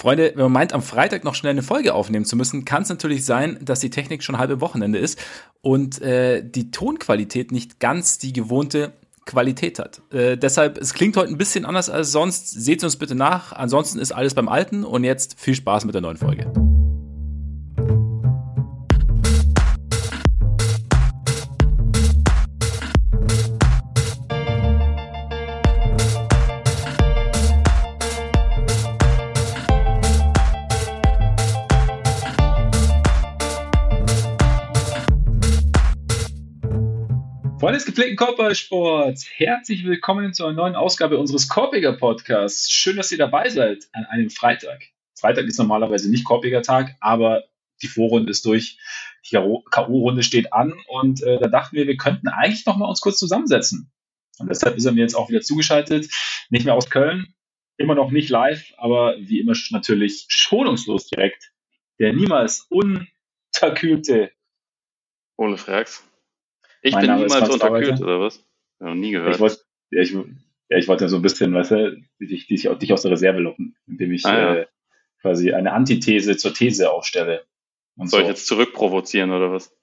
Freunde, wenn man meint, am Freitag noch schnell eine Folge aufnehmen zu müssen, kann es natürlich sein, dass die Technik schon halbe Wochenende ist und äh, die Tonqualität nicht ganz die gewohnte Qualität hat. Äh, deshalb, es klingt heute ein bisschen anders als sonst. Seht uns bitte nach. Ansonsten ist alles beim Alten und jetzt viel Spaß mit der neuen Folge. Des gepflegten Korbballsports, herzlich willkommen zu einer neuen Ausgabe unseres Korbiger Podcasts. Schön, dass ihr dabei seid an einem Freitag. Freitag ist normalerweise nicht Korbiger Tag, aber die Vorrunde ist durch, die K.O.-Runde steht an und äh, da dachten wir, wir könnten eigentlich noch mal uns kurz zusammensetzen. Und deshalb ist er mir jetzt auch wieder zugeschaltet, nicht mehr aus Köln, immer noch nicht live, aber wie immer natürlich schonungslos direkt. Der niemals unterkühlte Ole Frags. Ich mein bin Name niemals unterkühlt, oder was? Ja, noch nie gehört. Ich wollte, ja, ich, ja, ich wollte so ein bisschen, weißt du, dich, dich, dich aus der Reserve locken, indem ich ah, ja. äh, quasi eine Antithese zur These aufstelle. Und Soll so. ich jetzt zurückprovozieren, oder was?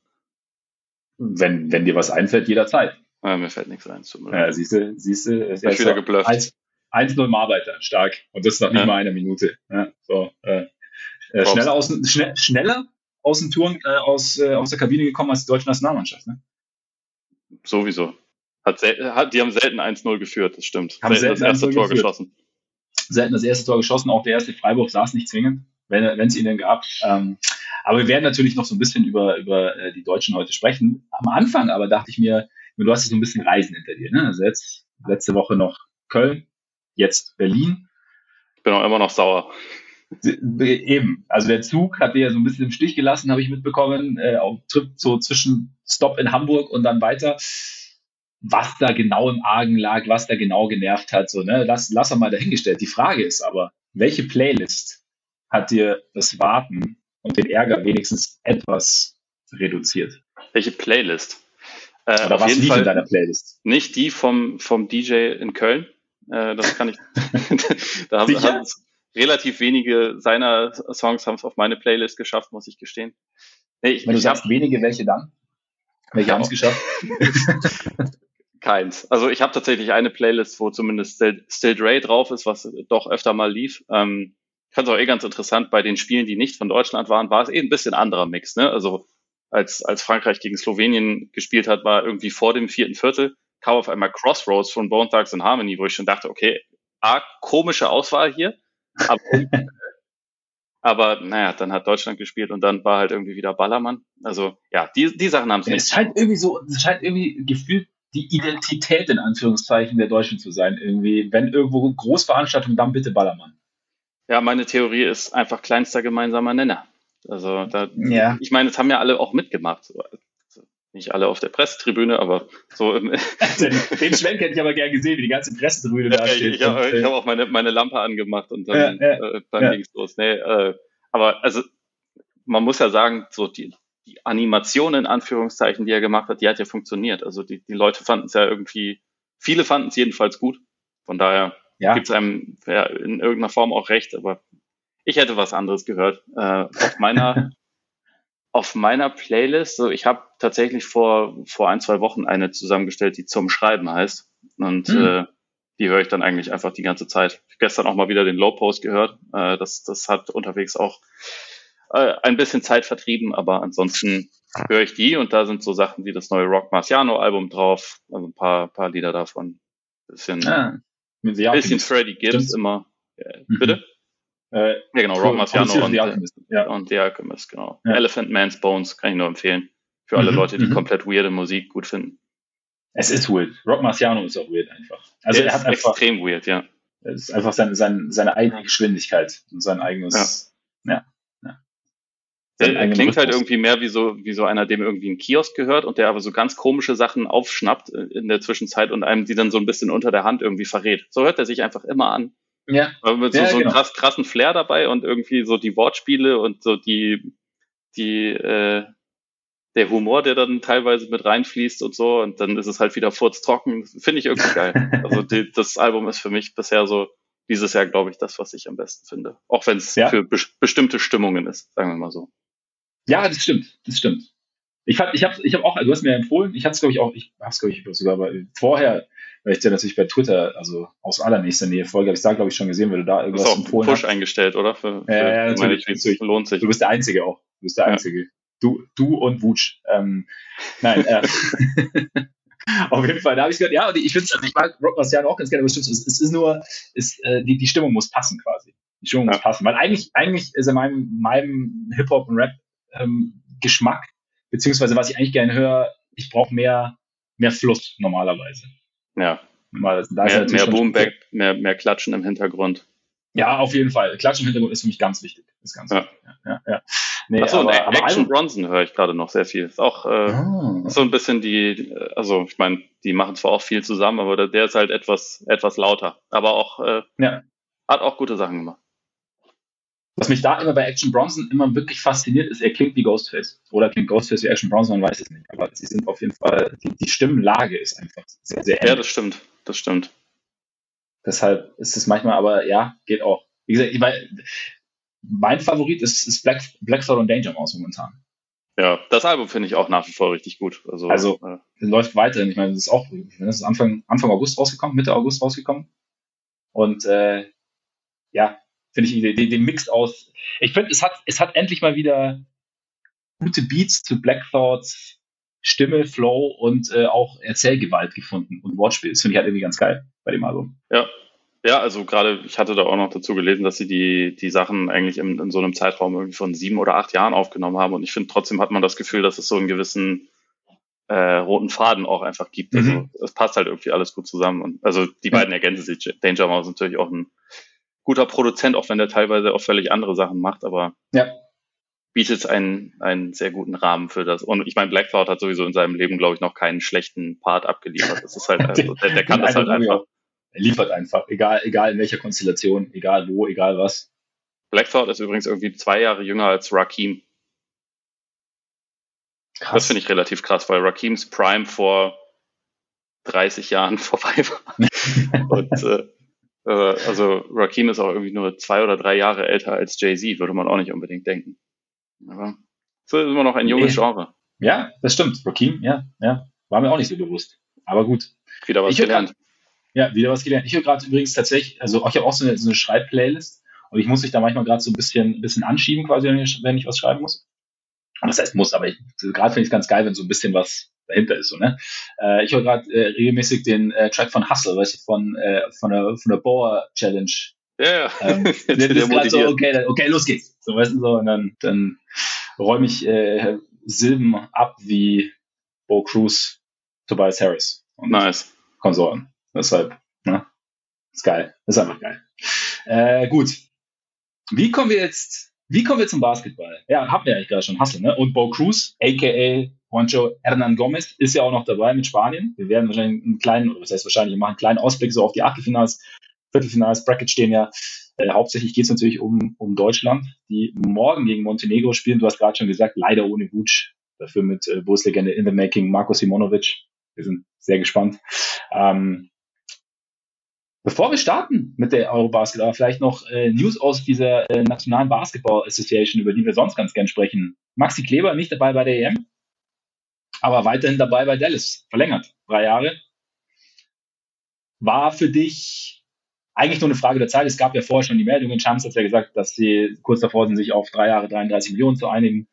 Wenn, wenn dir was einfällt, jederzeit. Ja, mir fällt nichts ein. Ja, siehst du, siehst du, ist ich wieder geblufft. 1-0 Marbeiter, stark. Und das nach nicht ja. mal einer Minute. Ja, so, äh, äh, schneller, aus, schne schneller aus den Touren, äh, aus, äh, aus der Kabine gekommen als die deutsche Nationalmannschaft. Ne? Sowieso. Hat, hat, die haben selten 1-0 geführt, das stimmt. Haben selten, selten das erste Tor geführt. geschossen. Selten das erste Tor geschossen, auch der erste Freiburg saß nicht zwingend, wenn es ihn denn gab. Ähm, aber wir werden natürlich noch so ein bisschen über, über äh, die Deutschen heute sprechen. Am Anfang aber dachte ich mir, du hast so ein bisschen Reisen hinter dir. Ne? Also jetzt letzte Woche noch Köln, jetzt Berlin. Ich bin auch immer noch sauer. Eben, also der Zug hat dir ja so ein bisschen im Stich gelassen, habe ich mitbekommen, äh, auf Trip so zwischen Stop in Hamburg und dann weiter. Was da genau im Argen lag, was da genau genervt hat, so, ne, lass, lass er mal dahingestellt. Die Frage ist aber, welche Playlist hat dir das Warten und den Ärger wenigstens etwas reduziert? Welche Playlist? Äh, Oder was lief in deiner Playlist? Nicht die vom, vom DJ in Köln. Äh, das kann ich. da haben, haben, relativ wenige seiner Songs haben es auf meine Playlist geschafft, muss ich gestehen. Nee, ich, Wenn du sagst wenige, welche dann? Welche haben es geschafft? Keins. Also ich habe tatsächlich eine Playlist, wo zumindest Still, Still Dre drauf ist, was doch öfter mal lief. Ähm, ich fand es auch eh ganz interessant, bei den Spielen, die nicht von Deutschland waren, war es eh ein bisschen anderer Mix. Ne? Also als, als Frankreich gegen Slowenien gespielt hat, war irgendwie vor dem vierten Viertel, kam auf einmal Crossroads von Bone Thugs and Harmony, wo ich schon dachte, okay, A, komische Auswahl hier, aber, aber naja, dann hat Deutschland gespielt und dann war halt irgendwie wieder Ballermann. Also ja, die, die Sachen haben es nicht. Es scheint irgendwie so, es scheint irgendwie gefühlt die Identität in Anführungszeichen der Deutschen zu sein. Irgendwie, wenn irgendwo Großveranstaltung, dann bitte Ballermann. Ja, meine Theorie ist einfach kleinster gemeinsamer Nenner. Also da, ja. ich meine, es haben ja alle auch mitgemacht nicht alle auf der Pressetribüne, aber so im Den, den Schwenk hätte ich aber gern gesehen, wie die ganze Pressetribüne da steht. Ich, habe hab auch meine, meine Lampe angemacht und dann, ja, ja, äh, dann ja. ging's los. Nee, äh, aber also man muss ja sagen, so die, die Animation in Anführungszeichen, die er gemacht hat, die hat ja funktioniert. Also die, die Leute fanden es ja irgendwie, viele fanden es jedenfalls gut. Von daher ja. gibt es einem ja, in irgendeiner Form auch recht, aber ich hätte was anderes gehört. Äh, auf meiner auf meiner Playlist, so ich habe tatsächlich vor, vor ein, zwei Wochen eine zusammengestellt, die zum Schreiben heißt. Und hm. äh, die höre ich dann eigentlich einfach die ganze Zeit. Ich gestern auch mal wieder den Low Post gehört. Äh, das, das hat unterwegs auch äh, ein bisschen Zeit vertrieben, aber ansonsten höre ich die und da sind so Sachen wie das neue Rock Marciano Album drauf, also ein paar, paar Lieder davon. Bisschen, ah, bisschen Freddie Gibbs Stimmt. immer. Ja, mhm. Bitte? Äh, ja, genau, Rock Marciano und, The Alchemist, ja. und The Alchemist, genau. Ja. Elephant Man's Bones kann ich nur empfehlen. Für alle mhm, Leute, die mhm. komplett weirde Musik gut finden. Es ist weird. Rock Marciano ist auch weird einfach. Also er, er hat einfach, extrem weird, ja. Es ist einfach seine, seine, seine eigene Geschwindigkeit und sein eigenes, ja. ja, ja. Der klingt halt irgendwie mehr wie so, wie so einer, dem irgendwie ein Kiosk gehört und der aber so ganz komische Sachen aufschnappt in der Zwischenzeit und einem die dann so ein bisschen unter der Hand irgendwie verrät. So hört er sich einfach immer an. Ja. Aber mit so, ja, so genau. einem krass, krassen Flair dabei und irgendwie so die Wortspiele und so die, die, äh, der Humor, der dann teilweise mit reinfließt und so, und dann ist es halt wieder furztrocken. Finde ich irgendwie geil. Also die, das Album ist für mich bisher so dieses Jahr, glaube ich, das, was ich am besten finde. Auch wenn es ja. für be bestimmte Stimmungen ist, sagen wir mal so. Ja, das stimmt, das stimmt. Ich fand, ich habe ich hab auch, du hast mir empfohlen, ich hatte es, glaube ich, auch, ich habe es, glaube ich, sogar aber vorher, weil ich dir natürlich bei Twitter, also aus allernächster Nähe folge, habe ich da, glaube ich, schon gesehen, wenn du da irgendwas du empfohlen Push hast. eingestellt, oder? Für, für ja, ja, natürlich, natürlich. Lohnt sich. Du bist der Einzige auch. Du bist der Einzige. Ja. Du, du und Wutsch. Ähm, nein, äh, auf jeden Fall, da habe ich gesagt, ja, und ich finde also ich mag Rock Marciano auch ganz gerne, aber es, es ist nur, ist, äh, die, die Stimmung muss passen quasi. Die Stimmung ja. muss passen. Weil eigentlich, eigentlich ist in meinem, meinem Hip-Hop und Rap ähm, Geschmack beziehungsweise was ich eigentlich gerne höre, ich brauche mehr, mehr Fluss normalerweise. Ja. Mal, mehr, mehr Boomback, mehr, mehr Klatschen im Hintergrund. Ja, auf jeden Fall. Klatschen im Hintergrund ist für mich ganz wichtig. Ist ganz ja. wichtig. Ja, ja. Nee, Achso, aber, aber Action also, Bronson höre ich gerade noch sehr viel. Ist auch äh, ah. so ein bisschen die, also ich meine, die machen zwar auch viel zusammen, aber der, der ist halt etwas, etwas lauter. Aber auch äh, ja. hat auch gute Sachen gemacht. Was mich da immer bei Action Bronson immer wirklich fasziniert, ist, er klingt wie Ghostface. Oder klingt Ghostface wie Action Bronson, man weiß es nicht. Aber sie sind auf jeden Fall, die, die Stimmlage ist einfach sehr, sehr ähnlich. Ja, das stimmt. Das stimmt. Deshalb ist es manchmal, aber ja, geht auch. Wie gesagt, ich mein, mein Favorit ist, ist Black, Black Thought und Danger Mouse momentan. Ja, das Album finde ich auch nach wie vor richtig gut. Also, also äh, läuft weiterhin. Ich meine, das ist auch, das ist Anfang, Anfang August rausgekommen, Mitte August rausgekommen. Und äh, ja, finde ich den, den Mix aus. Ich finde, es hat, es hat endlich mal wieder gute Beats zu Black Thoughts, Stimme, Flow und äh, auch Erzählgewalt gefunden und Wortspiel. Das finde ich halt irgendwie ganz geil bei dem Album. Ja. Ja, also gerade, ich hatte da auch noch dazu gelesen, dass sie die, die Sachen eigentlich in, in so einem Zeitraum irgendwie von sieben oder acht Jahren aufgenommen haben. Und ich finde, trotzdem hat man das Gefühl, dass es so einen gewissen äh, roten Faden auch einfach gibt. Also mhm. es passt halt irgendwie alles gut zusammen. Und also die beiden ergänzen sich. Danger Mouse ist natürlich auch ein guter Produzent, auch wenn der teilweise auch völlig andere Sachen macht, aber ja. bietet einen, einen sehr guten Rahmen für das. Und ich meine, Black Cloud hat sowieso in seinem Leben, glaube ich, noch keinen schlechten Part abgeliefert. Das ist halt, also, der, der kann das halt einfach. Er liefert einfach, egal, egal in welcher Konstellation, egal wo, egal was. Black Thought ist übrigens irgendwie zwei Jahre jünger als Rakim. Krass. Das finde ich relativ krass, weil Rakims Prime vor 30 Jahren vorbei war. Und äh, äh, also Rakim ist auch irgendwie nur zwei oder drei Jahre älter als Jay-Z, würde man auch nicht unbedingt denken. Aber so ist immer noch ein junges Genre. Ja, das stimmt. Rakim, ja, ja. War mir auch nicht so bewusst. Aber gut. Wieder was ich gelernt. Grad, ja, wieder was gelernt. Ich höre gerade übrigens tatsächlich, also ich habe auch so eine, so eine Schreibplaylist und ich muss mich da manchmal gerade so ein bisschen, ein bisschen anschieben, quasi, wenn ich, wenn ich was schreiben muss. Das heißt muss, aber gerade finde ich es ganz geil, wenn so ein bisschen was dahinter ist. So, ne? Äh, ich höre gerade äh, regelmäßig den äh, Track von Hustle, weißt du, von, äh, von der, von der Boa Challenge. Ja, ja. Ähm, der, so, okay, okay, los geht's. So, weißt du, so, und dann, dann räume ich äh, Silben ab wie Bo Cruz, Tobias Harris und nice. Konsorten. Deshalb, ne? Ist geil. Ist einfach geil. Äh, gut. Wie kommen wir jetzt, wie kommen wir zum Basketball? Ja, haben wir eigentlich gerade schon Hustle, ne? Und Bo Cruz, aka Juancho Hernan Gomez ist ja auch noch dabei mit Spanien. Wir werden wahrscheinlich einen kleinen, oder was heißt wahrscheinlich, wir machen einen kleinen Ausblick so auf die Achtelfinals, Viertelfinals, Bracket stehen ja. Äh, hauptsächlich geht es natürlich um, um Deutschland, die morgen gegen Montenegro spielen. Du hast gerade schon gesagt, leider ohne Vuc. Dafür mit äh, Bundeslegende in the making Marco Simonovic. Wir sind sehr gespannt. Ähm, Bevor wir starten mit der Eurobasket, aber vielleicht noch äh, News aus dieser äh, Nationalen Basketball Association, über die wir sonst ganz gern sprechen. Maxi Kleber nicht dabei bei der EM aber weiterhin dabei bei Dallas, verlängert, drei Jahre. War für dich eigentlich nur eine Frage der Zeit. Es gab ja vorher schon die Meldungen, Champs hat ja gesagt, dass sie kurz davor sind, sich auf drei Jahre 33 Millionen zu einigen.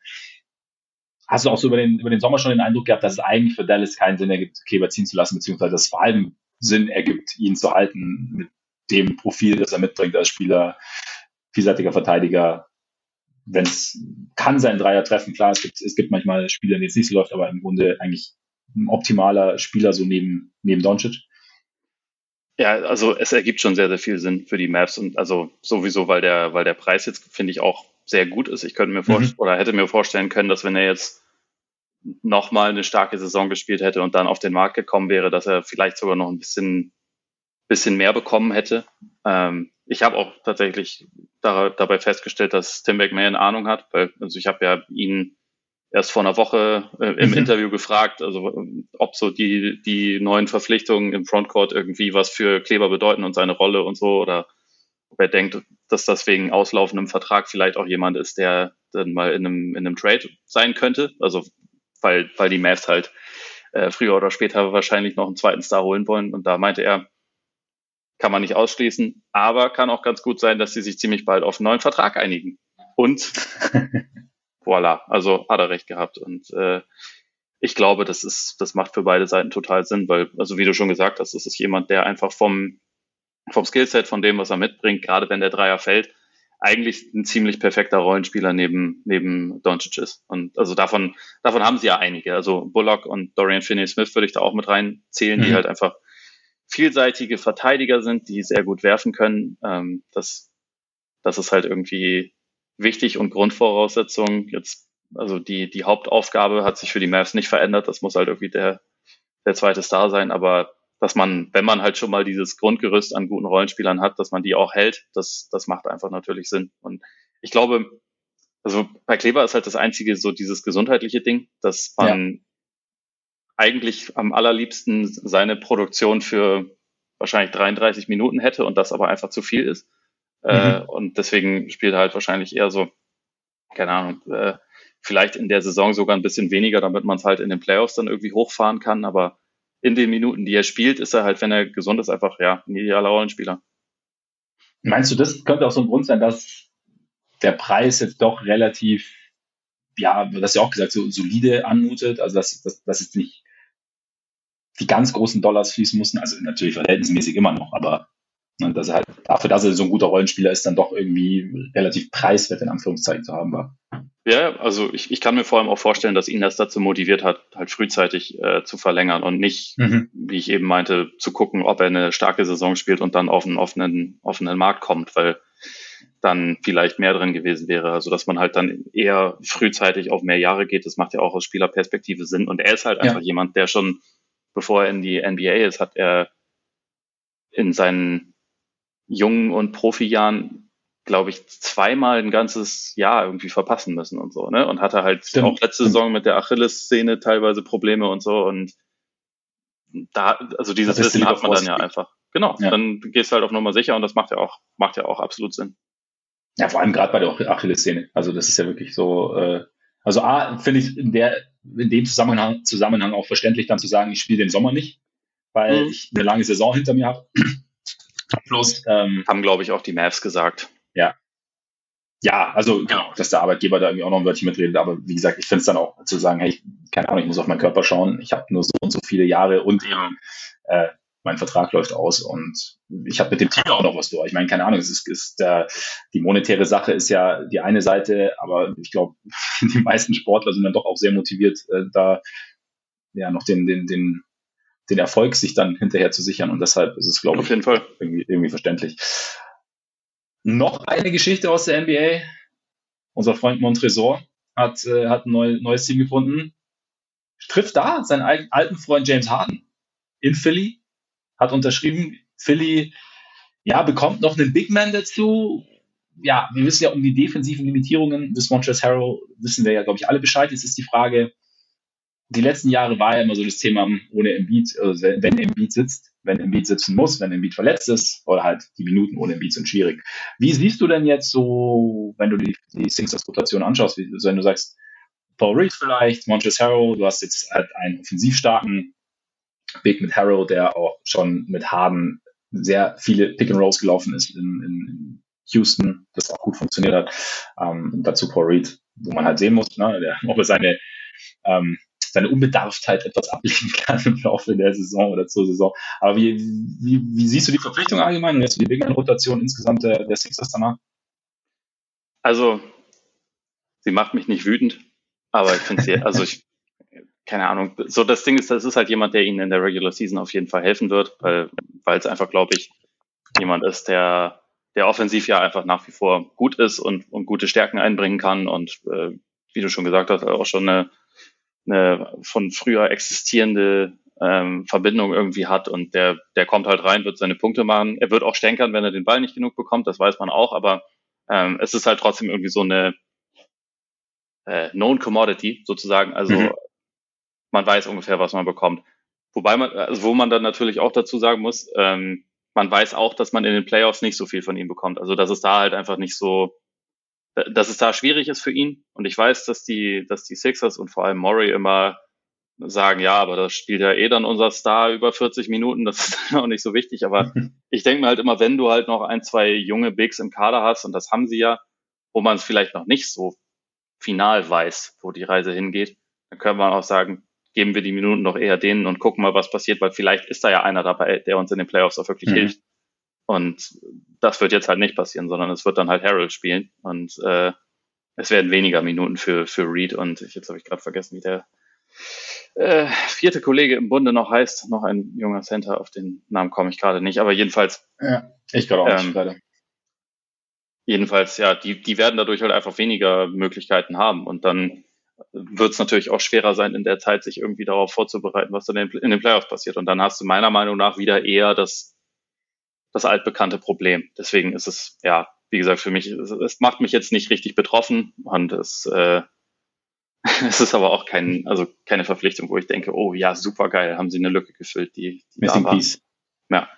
Hast du auch so über den, über den Sommer schon den Eindruck gehabt, dass es eigentlich für Dallas keinen Sinn ergibt, Kleber ziehen zu lassen, beziehungsweise dass es vor allem Sinn ergibt, ihn zu halten mit dem Profil, das er mitbringt als Spieler, vielseitiger Verteidiger, wenn es kann sein Dreier treffen, klar, es gibt, es gibt manchmal Spieler, die es nicht so läuft, aber im Grunde eigentlich ein optimaler Spieler so neben, neben Doncic. Ja, also es ergibt schon sehr, sehr viel Sinn für die Maps und also sowieso, weil der, weil der Preis jetzt, finde ich, auch sehr gut ist. Ich könnte mir vorstellen, mhm. oder hätte mir vorstellen können, dass wenn er jetzt nochmal eine starke Saison gespielt hätte und dann auf den Markt gekommen wäre, dass er vielleicht sogar noch ein bisschen, bisschen mehr bekommen hätte. Ähm, ich habe auch tatsächlich da, dabei festgestellt, dass Tim McMahon Ahnung hat, weil also ich habe ja ihn erst vor einer Woche äh, im mhm. Interview gefragt, also ob so die, die neuen Verpflichtungen im Frontcourt irgendwie was für Kleber bedeuten und seine Rolle und so oder ob er denkt, dass das wegen auslaufendem Vertrag vielleicht auch jemand ist, der dann mal in einem, in einem Trade sein könnte. Also weil, weil die Mavs halt äh, früher oder später wahrscheinlich noch einen zweiten Star holen wollen. Und da meinte er, kann man nicht ausschließen, aber kann auch ganz gut sein, dass sie sich ziemlich bald auf einen neuen Vertrag einigen. Und voilà, also hat er recht gehabt. Und äh, ich glaube, das ist, das macht für beide Seiten total Sinn, weil, also wie du schon gesagt hast, das ist jemand, der einfach vom, vom Skillset, von dem, was er mitbringt, gerade wenn der Dreier fällt, eigentlich ein ziemlich perfekter Rollenspieler neben, neben Doncic ist. Und also davon, davon haben sie ja einige. Also Bullock und Dorian Finney-Smith würde ich da auch mit reinzählen, mhm. die halt einfach vielseitige Verteidiger sind, die sehr gut werfen können. Ähm, das, das ist halt irgendwie wichtig und Grundvoraussetzung. Jetzt, also die, die Hauptaufgabe hat sich für die Mavs nicht verändert. Das muss halt irgendwie der, der zweite Star sein. Aber dass man, wenn man halt schon mal dieses Grundgerüst an guten Rollenspielern hat, dass man die auch hält, das, das macht einfach natürlich Sinn. Und ich glaube, also bei Kleber ist halt das einzige so dieses gesundheitliche Ding, dass man ja. Eigentlich am allerliebsten seine Produktion für wahrscheinlich 33 Minuten hätte und das aber einfach zu viel ist. Äh, mhm. Äh, und deswegen spielt er halt wahrscheinlich eher so, keine Ahnung, äh, vielleicht in der Saison sogar ein bisschen weniger, damit man es halt in den Playoffs dann irgendwie hochfahren kann. Aber in den Minuten, die er spielt, ist er halt, wenn er gesund ist, einfach ja ein idealer Rollenspieler. Meinst du, das könnte auch so ein Grund sein, dass der Preis jetzt doch relativ, ja, das ist ja auch gesagt, so solide anmutet, also dass, dass, dass jetzt nicht die ganz großen Dollars fließen mussten, also natürlich verhältnismäßig immer noch, aber und dass er halt dafür, dass er so ein guter Rollenspieler ist, dann doch irgendwie relativ preiswert in Anführungszeichen zu haben war. Ja, also ich, ich kann mir vor allem auch vorstellen, dass ihn das dazu motiviert hat, halt frühzeitig äh, zu verlängern und nicht, mhm. wie ich eben meinte, zu gucken, ob er eine starke Saison spielt und dann auf einen offenen, offenen Markt kommt, weil dann vielleicht mehr drin gewesen wäre. Also dass man halt dann eher frühzeitig auf mehr Jahre geht, das macht ja auch aus Spielerperspektive Sinn. Und er ist halt einfach ja. jemand, der schon, bevor er in die NBA ist, hat er in seinen jungen und Profijahren, glaube ich, zweimal ein ganzes Jahr irgendwie verpassen müssen und so, ne? Und hatte halt stimmt, auch letzte. Saison mit der Achilles-Szene teilweise Probleme und so und da, also dieses Wissen hat man dann ja einfach. Genau, ja. dann gehst du halt auf Nummer sicher und das macht ja auch, macht ja auch absolut Sinn. Ja, vor allem gerade bei der Achilles-Szene. Also das ist ja wirklich so, äh, also A, finde ich in der, in dem Zusammenhang, Zusammenhang auch verständlich dann zu sagen, ich spiele den Sommer nicht, weil mhm. ich eine lange Saison hinter mir habe Plus ähm, haben, glaube ich, auch die Mavs gesagt. Ja. Ja, also genau, dass der Arbeitgeber da irgendwie auch noch ein Wörtchen mitredet. Aber wie gesagt, ich finde es dann auch zu sagen, hey, ich, keine Ahnung, ich muss auf meinen Körper schauen. Ich habe nur so und so viele Jahre und eben äh, mein Vertrag läuft aus und ich habe mit dem Team auch noch was durch. Ich meine, keine Ahnung, es ist, ist äh, die monetäre Sache ist ja die eine Seite, aber ich glaube, die meisten Sportler sind dann doch auch sehr motiviert, äh, da ja noch den, den, den den Erfolg sich dann hinterher zu sichern. Und deshalb ist es, glaube ich, Irgendwie, irgendwie verständlich. Noch eine Geschichte aus der NBA. Unser Freund Montresor hat, äh, hat ein neu, neues Team gefunden. Trifft da seinen alten Freund James Harden in Philly. Hat unterschrieben. Philly, ja, bekommt noch einen Big Man dazu. Ja, wir wissen ja um die defensiven Limitierungen des Montrezl Harrell, wissen wir ja, glaube ich, alle Bescheid. Jetzt ist die Frage, die letzten Jahre war ja immer so das Thema ohne Embiid, also wenn Embiid sitzt, wenn Embiid sitzen muss, wenn Embiid verletzt ist, oder halt die Minuten ohne Embiid sind schwierig. Wie siehst du denn jetzt so, wenn du die, die Sixers-Rotation anschaust, wie, wenn du sagst, Paul Reed vielleicht, Montrezl Harrell, du hast jetzt halt einen offensiv starken Big mit Harrell, der auch schon mit Harden sehr viele Pick and Rolls gelaufen ist in, in Houston, das auch gut funktioniert hat. Ähm, dazu Paul Reed, wo man halt sehen muss, ne, der, ob er seine ähm, seine Unbedarftheit etwas ablegen kann im Laufe der Saison oder zur Saison. Aber wie, wie, wie siehst du die Verpflichtung allgemein jetzt die Big rotation insgesamt der, der Sixers danach? Also, sie macht mich nicht wütend, aber ich finde sie, also ich, keine Ahnung, so das Ding ist, das ist halt jemand, der ihnen in der Regular Season auf jeden Fall helfen wird, weil, weil es einfach, glaube ich, jemand ist, der, der offensiv ja einfach nach wie vor gut ist und, und gute Stärken einbringen kann und äh, wie du schon gesagt hast, auch schon eine eine von früher existierende ähm, Verbindung irgendwie hat und der, der kommt halt rein, wird seine Punkte machen. Er wird auch stänkern, wenn er den Ball nicht genug bekommt, das weiß man auch, aber ähm, es ist halt trotzdem irgendwie so eine äh, known commodity sozusagen. Also mhm. Man weiß ungefähr, was man bekommt. Wobei man, also wo man dann natürlich auch dazu sagen muss, ähm, man weiß auch, dass man in den Playoffs nicht so viel von ihm bekommt. Also dass es da halt einfach nicht so, dass es da schwierig ist für ihn. Und ich weiß, dass die, dass die Sixers und vor allem Murray immer sagen, ja, aber das spielt ja eh dann unser Star über 40 Minuten, das ist dann auch nicht so wichtig. Aber ich denke mir halt immer, wenn du halt noch ein, zwei junge Bigs im Kader hast, und das haben sie ja, wo man es vielleicht noch nicht so final weiß, wo die Reise hingeht, dann können wir auch sagen, geben wir die Minuten doch eher denen und gucken mal, was passiert, weil vielleicht ist da ja einer dabei, der uns in den Playoffs auch wirklich mhm. hilft. Und das wird jetzt halt nicht passieren, sondern es wird dann halt Harold spielen und äh, es werden weniger Minuten für, für Reed und ich, jetzt habe ich gerade vergessen, wie der äh, vierte Kollege im Bunde noch heißt, noch ein junger Center, auf den Namen komme ich gerade nicht, aber jedenfalls. Ja, ich glaube auch ähm, nicht gerade. Jedenfalls, ja, die, die werden dadurch halt einfach weniger Möglichkeiten haben und dann wird es natürlich auch schwerer sein, in der Zeit sich irgendwie darauf vorzubereiten, was dann in den Playoffs passiert. Und dann hast du meiner Meinung nach wieder eher das, das altbekannte Problem. Deswegen ist es, ja, wie gesagt, für mich, es, es macht mich jetzt nicht richtig betroffen und es, äh, es ist aber auch kein, also keine Verpflichtung, wo ich denke, oh ja, super geil, haben sie eine Lücke gefüllt, die, die Missing Piece. Ja.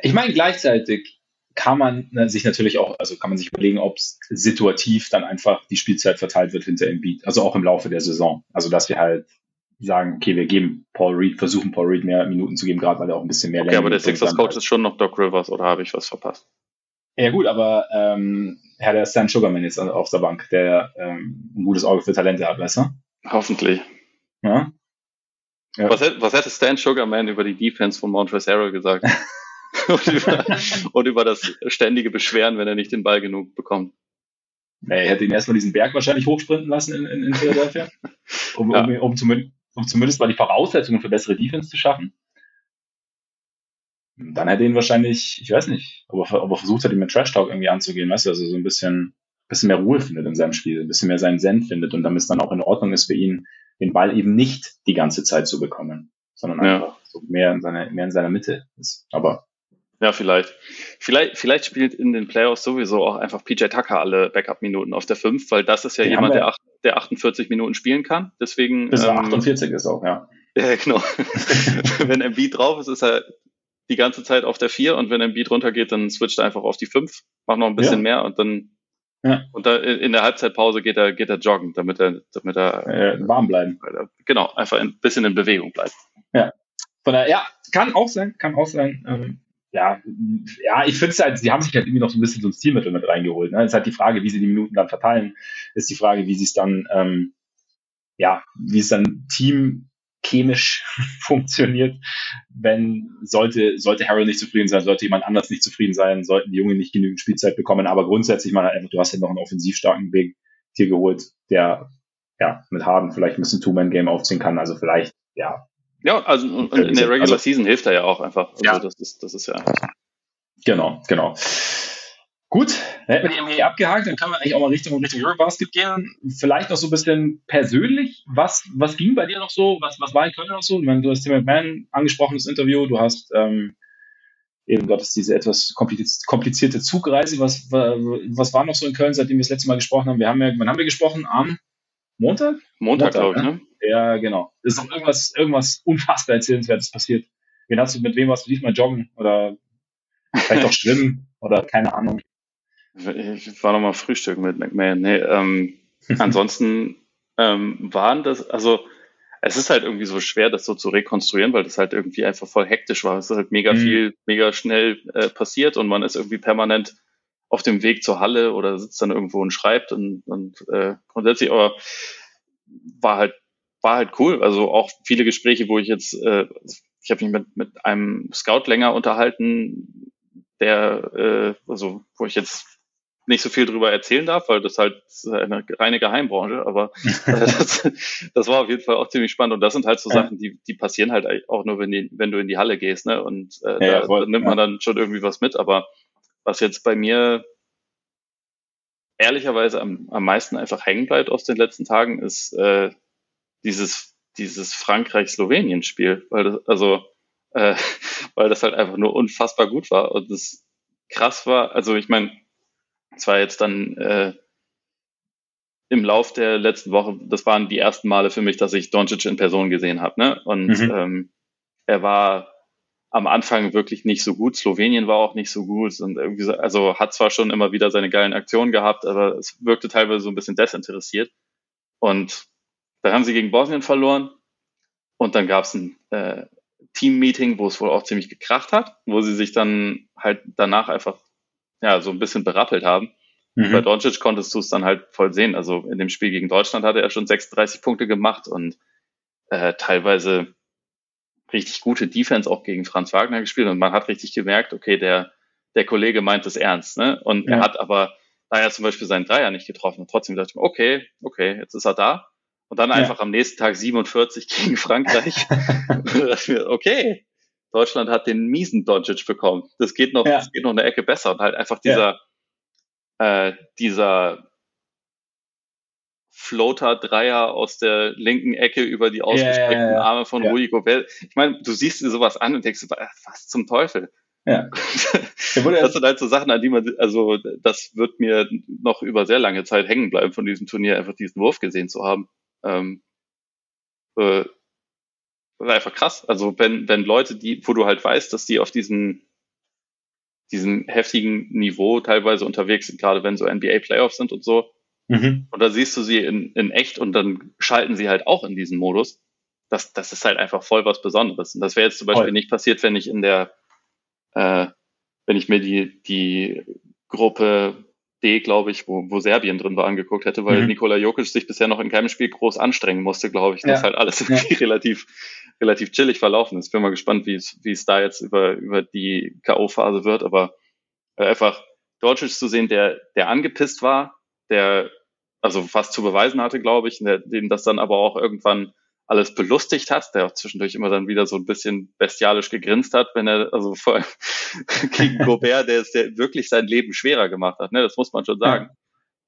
Ich meine, gleichzeitig kann man ne, sich natürlich auch, also kann man sich überlegen, ob situativ dann einfach die Spielzeit verteilt wird hinter Embiid, also auch im Laufe der Saison. Also dass wir halt sagen, okay, wir geben Paul Reed, versuchen Paul Reed mehr Minuten zu geben, gerade weil er auch ein bisschen mehr Okay, aber der Sixers Coach halt. ist schon noch Doc Rivers oder habe ich was verpasst? Ja gut, aber ähm, Herr der Stan Sugarman jetzt auf der Bank, der ähm, ein gutes Auge für Talente hat, weißt du? Hoffentlich. Ja. ja. Was, hätte, was hätte Stan Sugarman über die Defense von Montrezl Harrell gesagt? und, über, und über das ständige Beschweren, wenn er nicht den Ball genug bekommt. Nee, er hätte ihn erstmal diesen Berg wahrscheinlich hochsprinten lassen in, in, in Philadelphia, um, ja. um, um, zumindest, um zumindest mal die Voraussetzungen für bessere Defense zu schaffen. Dann hätte ihn wahrscheinlich, ich weiß nicht, ob er, ob er versucht hat, ihn mit Trash Talk irgendwie anzugehen, weißt du, also so ein bisschen, bisschen mehr Ruhe findet in seinem Spiel, ein bisschen mehr seinen Zen findet und damit es dann auch in Ordnung ist für ihn, den Ball eben nicht die ganze Zeit zu bekommen, sondern ja. einfach so mehr in seiner, mehr in seiner Mitte ist. Aber ja, vielleicht. Vielleicht, vielleicht spielt in den Playoffs sowieso auch einfach PJ Tucker alle Backup-Minuten auf der 5, weil das ist ja die jemand, der, acht, der 48 Minuten spielen kann. Deswegen. Bis ähm, 48 ist auch, ja. Ja, genau. wenn Embiid drauf ist, ist er die ganze Zeit auf der 4 und wenn Embiid runtergeht, dann switcht er einfach auf die 5, macht noch ein bisschen ja. mehr und dann ja. Und da in der Halbzeitpause geht er, geht er joggen, damit er, damit er äh, warm bleiben. Genau, einfach ein bisschen in Bewegung bleibt. Ja. Von der, ja, kann auch sein, kann auch sein. Ähm, ja, ja, ich finde es halt, sie haben sich halt irgendwie noch so ein bisschen so ein Stilmittel mit reingeholt. Ne? Es ist halt die Frage, wie sie die Minuten dann verteilen, ist die Frage, wie sie es dann, ähm, ja, wie es dann teamchemisch funktioniert, wenn sollte, sollte Harold nicht zufrieden sein, sollte jemand anders nicht zufrieden sein, sollten die Jungen nicht genügend Spielzeit bekommen, aber grundsätzlich mal einfach, du hast ja noch einen offensiv starken Big hier geholt, der ja mit Harden vielleicht ein bisschen Two-Man-Game aufziehen kann, also vielleicht, ja, ja, also in der Regular also, Season hilft er ja auch einfach. Also ja. das ist, das ist ja. Genau, genau. Gut, dann hätten wir die NBA abgehakt, dann können wir eigentlich auch mal Richtung, Richtung Eurobasket gehen. Vielleicht noch so ein bisschen persönlich. Was, was ging bei dir noch so? Was, was war in Köln noch so? Ich meine, du hast Tim McMahon angesprochen, das Interview. Du hast ähm, eben, dort ist diese etwas komplizierte Zugreise. Was, was war noch so in Köln, seitdem wir das letzte Mal gesprochen haben? Wir haben ja, wann haben wir gesprochen? Am Montag? Montag, Montag glaube ich, ne? Ja, genau. Ist doch irgendwas, irgendwas unfassbar Erzählenswertes passiert. Wen hast du, mit wem warst du diesmal joggen? Oder vielleicht auch schwimmen? Oder keine Ahnung. Ich war nochmal Frühstück mit McMahon. Nee, ähm, ansonsten ähm, waren das, also es ist halt irgendwie so schwer, das so zu rekonstruieren, weil das halt irgendwie einfach voll hektisch war. Es ist halt mega mhm. viel, mega schnell äh, passiert und man ist irgendwie permanent auf dem Weg zur Halle oder sitzt dann irgendwo und schreibt und, und äh, grundsätzlich aber war halt war halt cool. Also auch viele Gespräche, wo ich jetzt, äh, ich habe mich mit, mit einem Scout länger unterhalten, der, äh, also wo ich jetzt nicht so viel drüber erzählen darf, weil das halt eine reine Geheimbranche, aber das, das war auf jeden Fall auch ziemlich spannend und das sind halt so ja. Sachen, die, die passieren halt auch nur, wenn, die, wenn du in die Halle gehst, ne? Und äh, ja, da, voll, nimmt man dann schon irgendwie was mit, aber was jetzt bei mir ehrlicherweise am, am meisten einfach hängen bleibt aus den letzten Tagen, ist äh, dieses, dieses Frankreich-Slowenien-Spiel, weil das, also, äh, weil das halt einfach nur unfassbar gut war und das krass war. Also ich meine, es war jetzt dann äh, im Lauf der letzten Woche, das waren die ersten Male für mich, dass ich Doncic in Person gesehen habe, ne? Und mhm. ähm, er war am Anfang wirklich nicht so gut. Slowenien war auch nicht so gut und irgendwie, also hat zwar schon immer wieder seine geilen Aktionen gehabt, aber es wirkte teilweise so ein bisschen desinteressiert. Und dann haben sie gegen Bosnien verloren und dann gab es ein äh, Team-Meeting, wo es wohl auch ziemlich gekracht hat, wo sie sich dann halt danach einfach ja so ein bisschen berappelt haben. Mhm. Bei Doncic konntest du es dann halt voll sehen. Also in dem Spiel gegen Deutschland hatte er schon 36 Punkte gemacht und äh, teilweise richtig gute Defense auch gegen Franz Wagner gespielt und man hat richtig gemerkt, okay, der, der Kollege meint es ernst, ne? Und ja. er hat aber, da er zum Beispiel seinen Dreier nicht getroffen hat, trotzdem dachte ich mir, okay, okay, jetzt ist er da. Und dann ja. einfach am nächsten Tag 47 gegen Frankreich. okay, Deutschland hat den miesen Doncic bekommen. Das geht noch, ja. das geht noch eine Ecke besser und halt einfach dieser, äh, dieser Floater-Dreier aus der linken Ecke über die ausgestreckten ja, ja, ja. Arme von ja. Rudi Gobert. Ich meine, du siehst dir sowas an und denkst, was zum Teufel? Ja. das sind halt so Sachen, an die man, also das wird mir noch über sehr lange Zeit hängen bleiben von diesem Turnier, einfach diesen Wurf gesehen zu haben. Ähm, äh, einfach krass. Also wenn, wenn Leute, die, wo du halt weißt, dass die auf diesem, diesem heftigen Niveau teilweise unterwegs sind, gerade wenn so NBA Playoffs sind und so, Mhm. Und da siehst du sie in, in echt und dann schalten sie halt auch in diesen Modus. Das, das ist halt einfach voll was Besonderes. Und das wäre jetzt zum Beispiel voll. nicht passiert, wenn ich in der, äh, wenn ich mir die, die Gruppe D, glaube ich, wo, wo Serbien drin war, angeguckt hätte, weil mhm. Nikola Jokic sich bisher noch in keinem Spiel groß anstrengen musste, glaube ich. Ja. Das halt alles ja. relativ, relativ chillig verlaufen ist. Bin mal gespannt, wie es, wie es da jetzt über, über die K.O.-Phase wird, aber äh, einfach Doncic zu sehen, der, der angepisst war, der also fast zu beweisen hatte, glaube ich, der, den das dann aber auch irgendwann alles belustigt hat, der auch zwischendurch immer dann wieder so ein bisschen bestialisch gegrinst hat, wenn er, also vor allem gegen Gobert, der es der wirklich sein Leben schwerer gemacht hat, ne? Das muss man schon sagen.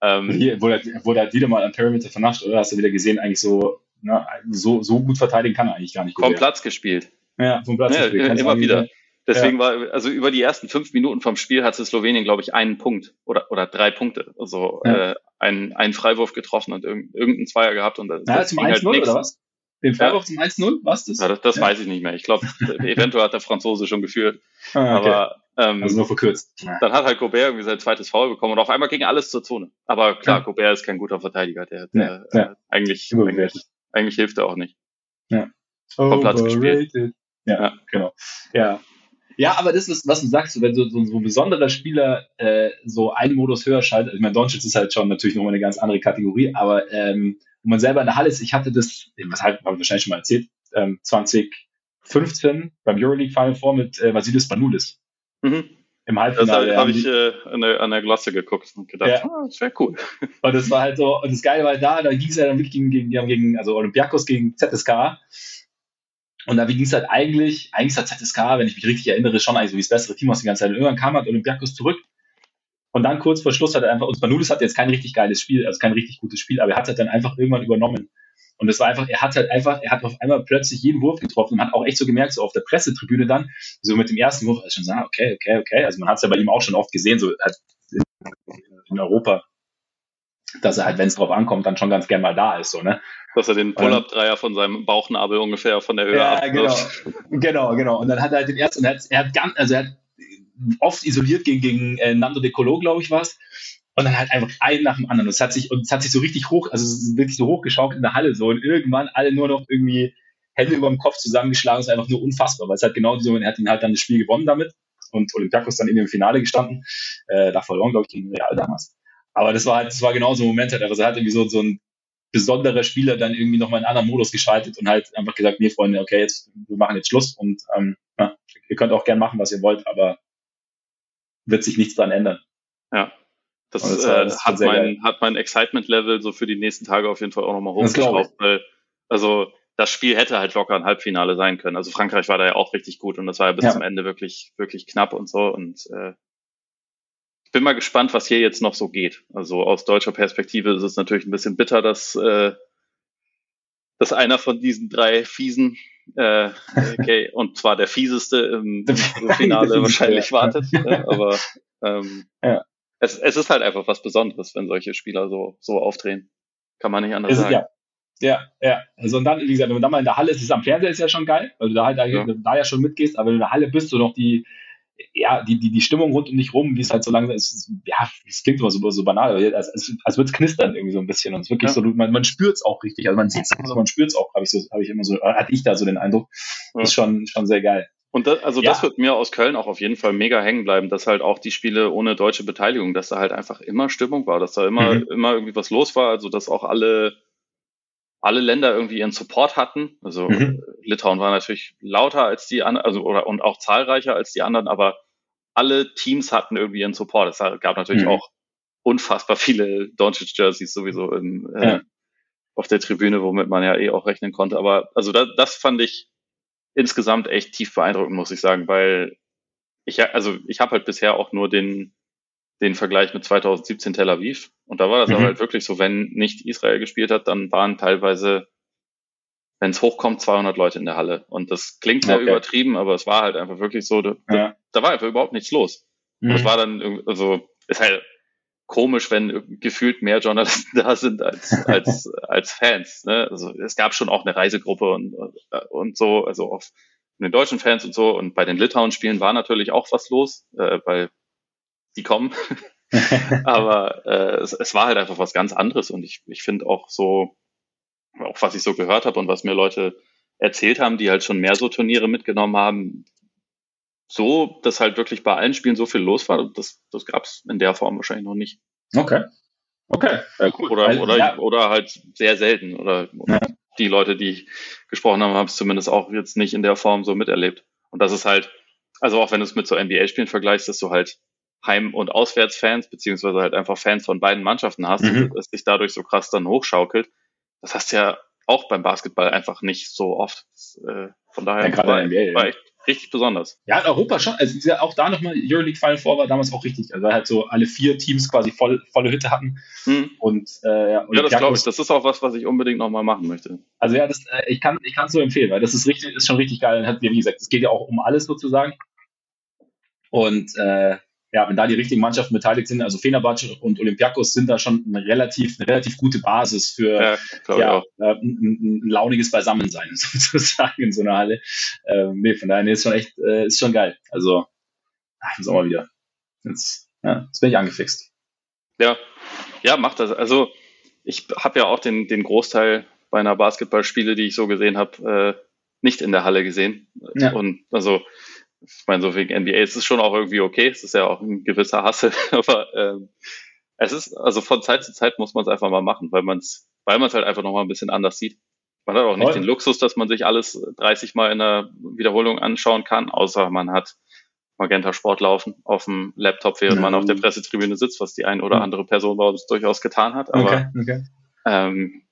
Ja. Ähm, Hier wurde, wurde halt wieder mal am Perimeter vernascht, oder hast du wieder gesehen, eigentlich so, na, so, so gut verteidigen kann er eigentlich gar nicht. Gobert. Vom Platz gespielt. Ja, vom Platz ja, gespielt. Immer wieder. Deswegen ja. war, also über die ersten fünf Minuten vom Spiel hatte Slowenien, glaube ich, einen Punkt oder, oder drei Punkte. Also ja. äh, einen, einen Freiwurf getroffen und irgendeinen Zweier gehabt. Und das ja, zum 1-0 halt oder was? Den Freiwurf ja. zum 1-0? Was das? Ja, das, das ja. weiß ich nicht mehr. Ich glaube, eventuell hat der Franzose schon geführt. Ah, okay. Aber ähm, also nur verkürzt. Dann hat halt Gobert irgendwie sein zweites Foul bekommen und auf einmal ging alles zur Zone. Aber klar, ja. Gobert ist kein guter Verteidiger. Der, der äh, eigentlich, eigentlich, eigentlich hilft er auch nicht. Ja. Vom Platz gespielt. Ja, ja, genau. Ja, ja, aber das ist, was du sagst, wenn so, so, so ein besonderer Spieler äh, so einen Modus höher schaltet, ich meine, Doncic ist halt schon natürlich nochmal eine ganz andere Kategorie, aber ähm, wo man selber in der Halle ist, ich hatte das, was halt, habe ich wahrscheinlich schon mal erzählt, ähm, 2015 beim Euroleague Final Four mit äh, Vasilis Banulis. Mhm. Im Halbfinale. Das habe ich äh, an, der, an der Glosse geguckt und gedacht, ja. ah, das wäre cool. Und das war halt so, und das Geile war halt da, da ging es ja dann wirklich gegen, gegen, gegen also Olympiakos gegen ZSK. Und da ging es halt eigentlich, eigentlich hat ZSK, wenn ich mich richtig erinnere, schon eigentlich so wie das bessere Team aus der ganzen Zeit. Und irgendwann kam halt Olympiakos zurück. Und dann kurz vor Schluss hat er einfach, und Spanulis hat jetzt kein richtig geiles Spiel, also kein richtig gutes Spiel, aber er hat halt dann einfach irgendwann übernommen. Und es war einfach, er hat halt einfach, er hat auf einmal plötzlich jeden Wurf getroffen und hat auch echt so gemerkt, so auf der Pressetribüne dann, so mit dem ersten Wurf, also schon sagen, okay, okay, okay. Also man hat es ja bei ihm auch schon oft gesehen, so halt in Europa, dass er halt, wenn es drauf ankommt, dann schon ganz gern mal da ist, so, ne? Dass er den Pull-Up-Dreier von seinem Bauchnabel ungefähr von der Höhe ja, genau, genau, genau. Und dann hat er halt den ersten, er hat, er hat ganz, also er hat oft isoliert gegen, gegen äh, Nando de Colo, glaube ich, was. Und dann halt einfach einen nach dem anderen. Und es hat sich, und es hat sich so richtig hoch, also wirklich so hochgeschaukelt in der Halle so. Und irgendwann alle nur noch irgendwie Hände über dem Kopf zusammengeschlagen. Das ist einfach nur unfassbar, weil es halt genau so, er hat ihn halt dann das Spiel gewonnen damit. Und Olympiakos dann in dem Finale gestanden. Äh, da verloren, glaube ich, gegen Real damals. Aber das war halt, das war genau so ein Moment, halt, also er hat irgendwie so, so ein besonderer Spieler dann irgendwie nochmal in einen anderen Modus geschaltet und halt einfach gesagt, nee, Freunde, okay, jetzt, wir machen jetzt Schluss und ähm, ja, ihr könnt auch gern machen, was ihr wollt, aber wird sich nichts dran ändern. Ja. Das, das, äh, das hat, mein, hat mein Excitement-Level so für die nächsten Tage auf jeden Fall auch nochmal hochgeschraubt, weil, also, das Spiel hätte halt locker ein Halbfinale sein können. Also Frankreich war da ja auch richtig gut und das war ja bis ja. zum Ende wirklich, wirklich knapp und so und, äh, ich bin mal gespannt, was hier jetzt noch so geht. Also aus deutscher Perspektive ist es natürlich ein bisschen bitter, dass, äh, dass einer von diesen drei Fiesen, äh, okay, und zwar der fieseste im, Finale wahrscheinlich wartet. Ja, aber ähm, ja. es, es ist halt einfach was Besonderes, wenn solche Spieler so, so aufdrehen. Kann man nicht anders es, sagen. Ja. Ja, ja. Also und dann, wie gesagt, wenn man dann mal in der Halle ist, ist am Fernseher ist ja schon geil, weil du da halt ja. da ja schon mitgehst, aber wenn du in der Halle bist, du noch die, ja, die, die, die Stimmung rund um dich rum, wie es halt so langsam ist, ja, es klingt immer so, so banal, aber als, als, als würde es knistern irgendwie so ein bisschen. Und es wirklich ja. so, man, man spürt es auch richtig. Also man sieht es, also man spürt es auch, habe ich so, habe ich immer so, hatte ich da so den Eindruck. Ja. Ist schon, schon sehr geil. Und das, also ja. das wird mir aus Köln auch auf jeden Fall mega hängen bleiben, dass halt auch die Spiele ohne deutsche Beteiligung, dass da halt einfach immer Stimmung war, dass da immer, mhm. immer irgendwie was los war, also dass auch alle, alle Länder irgendwie ihren Support hatten. Also mhm. Litauen war natürlich lauter als die anderen, also oder und auch zahlreicher als die anderen, aber alle Teams hatten irgendwie ihren Support. Es gab natürlich mhm. auch unfassbar viele Doncic Jerseys sowieso in, äh, ja. auf der Tribüne, womit man ja eh auch rechnen konnte. Aber also da, das fand ich insgesamt echt tief beeindruckend, muss ich sagen, weil ich also ich habe halt bisher auch nur den den Vergleich mit 2017 Tel Aviv und da war das mhm. aber halt wirklich so, wenn nicht Israel gespielt hat, dann waren teilweise wenn es hochkommt, 200 Leute in der Halle. Und das klingt sehr okay. übertrieben, aber es war halt einfach wirklich so, da, ja. da war einfach überhaupt nichts los. Mhm. Und es war dann, also, ist halt komisch, wenn gefühlt mehr Journalisten da sind als, als, als Fans. Ne? Also es gab schon auch eine Reisegruppe und, und so, also auch von den deutschen Fans und so. Und bei den Litauen-Spielen war natürlich auch was los, äh, weil die kommen. aber äh, es, es war halt einfach was ganz anderes. Und ich, ich finde auch so, auch was ich so gehört habe und was mir Leute erzählt haben, die halt schon mehr so Turniere mitgenommen haben, so, dass halt wirklich bei allen Spielen so viel los war, das, das gab es in der Form wahrscheinlich noch nicht. Okay. Okay. Ja, cool. Oder, also, oder, ja. oder halt sehr selten. Oder, ja. die Leute, die ich gesprochen habe, haben es zumindest auch jetzt nicht in der Form so miterlebt. Und das ist halt, also auch wenn du es mit so NBA-Spielen vergleichst, dass du halt Heim- und Auswärtsfans, beziehungsweise halt einfach Fans von beiden Mannschaften hast, mhm. dass sich dadurch so krass dann hochschaukelt. Das hast du ja auch beim Basketball einfach nicht so oft. Äh, von daher ja, war, NBA, war echt richtig besonders. Ja, in Europa schon. Also auch da nochmal, Euroleague Final Four war damals auch richtig. Also halt so alle vier Teams quasi voll, volle Hütte hatten. Hm. Und, äh, ja, und ja, das glaube ich. Das ist auch was, was ich unbedingt nochmal machen möchte. Also ja, das, äh, ich kann ich es so empfehlen, weil das ist richtig, ist schon richtig geil. Und hat, wie gesagt, es geht ja auch um alles sozusagen. Und äh, ja, wenn da die richtigen Mannschaften beteiligt sind, also Fenerbahce und Olympiakos sind da schon eine relativ, eine relativ gute Basis für ja, ja äh, ein, ein, launiges Beisammensein sozusagen in so einer Halle. Ähm, nee, von daher nee, ist schon echt, äh, ist schon geil. Also, ach, auch mal wieder. Jetzt, ja, jetzt bin ich angefixt. Ja, ja, macht das. Also ich habe ja auch den, den Großteil meiner Basketballspiele, die ich so gesehen habe, äh, nicht in der Halle gesehen. Ja. Und also ich meine, so wegen NBA ist es schon auch irgendwie okay. Es ist ja auch ein gewisser Hassel, aber ähm, es ist, also von Zeit zu Zeit muss man es einfach mal machen, weil man es, weil man es halt einfach nochmal ein bisschen anders sieht. Man hat auch nicht Voll. den Luxus, dass man sich alles 30 Mal in der Wiederholung anschauen kann, außer man hat Magenta Sport laufen auf dem Laptop, während mhm. man auf der Pressetribüne sitzt, was die ein oder andere Person bei uns durchaus getan hat. Aber okay, okay. Ähm,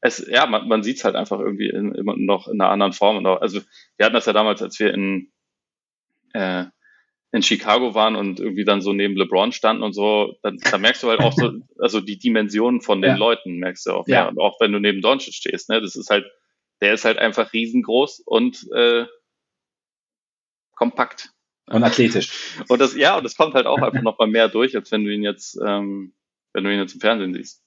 es, ja, man, man sieht es halt einfach irgendwie in, immer noch in einer anderen Form. Also wir hatten das ja damals, als wir in äh, in Chicago waren und irgendwie dann so neben LeBron standen und so, dann, da merkst du halt auch so, also die Dimensionen von den ja. Leuten merkst du auch. Ja. ja. Und auch wenn du neben Doncic stehst, ne, das ist halt, der ist halt einfach riesengroß und äh, kompakt. Und athletisch. Und das, ja, und das kommt halt auch einfach noch mal mehr durch, als wenn du ihn jetzt, ähm, wenn du ihn jetzt im Fernsehen siehst.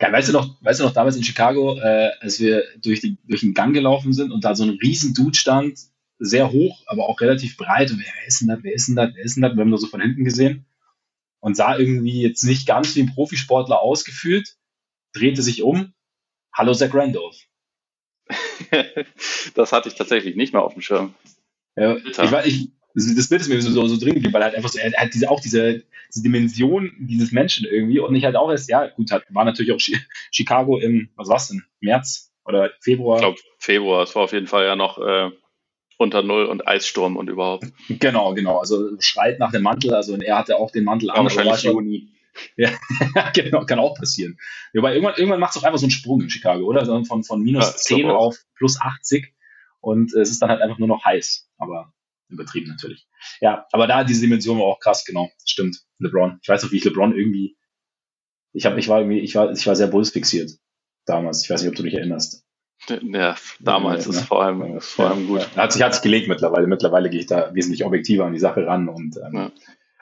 Ja, weißt du noch, weißt du noch damals in Chicago, äh, als wir durch, die, durch den Gang gelaufen sind und da so ein riesen Dude stand, sehr hoch, aber auch relativ breit. Und wer, ist denn das? Wer ist denn das? Wer ist denn das? Wir haben nur so von hinten gesehen und sah irgendwie jetzt nicht ganz wie ein Profisportler ausgefühlt, drehte sich um. Hallo Zach Randolph. das hatte ich tatsächlich nicht mehr auf dem Schirm. Ja, ich, war, ich, das Bild ist mir so, so, so drin geblieben, weil er halt einfach so, er, hat diese, auch diese, diese Dimension dieses Menschen irgendwie und ich halt auch erst, ja, gut, hat, war natürlich auch Chicago im, was war's denn, März oder Februar? Ich glaube, Februar, es war auf jeden Fall ja noch äh, unter Null und Eissturm und überhaupt. Genau, genau. Also schreit nach dem Mantel. Also er hatte auch den Mantel ja, an. Wahrscheinlich Juni. Ja, genau, kann auch passieren. Wobei irgendwann, irgendwann macht es auch einfach so einen Sprung in Chicago, oder? Von, von minus ja, 10 auf plus 80 und es ist dann halt einfach nur noch heiß. Aber übertrieben natürlich. Ja, aber da diese Dimension war auch krass, genau. Stimmt. LeBron. Ich weiß noch, wie ich LeBron irgendwie. Ich habe, ich war irgendwie, ich war, ich war sehr Bulls fixiert damals. Ich weiß nicht, ob du dich erinnerst. Ja, damals ja, ist ne? vor allem, ist vor allem gut. Hat sich, hat sich gelegt mittlerweile. Mittlerweile gehe ich da wesentlich objektiver an die Sache ran. Und ähm, ja.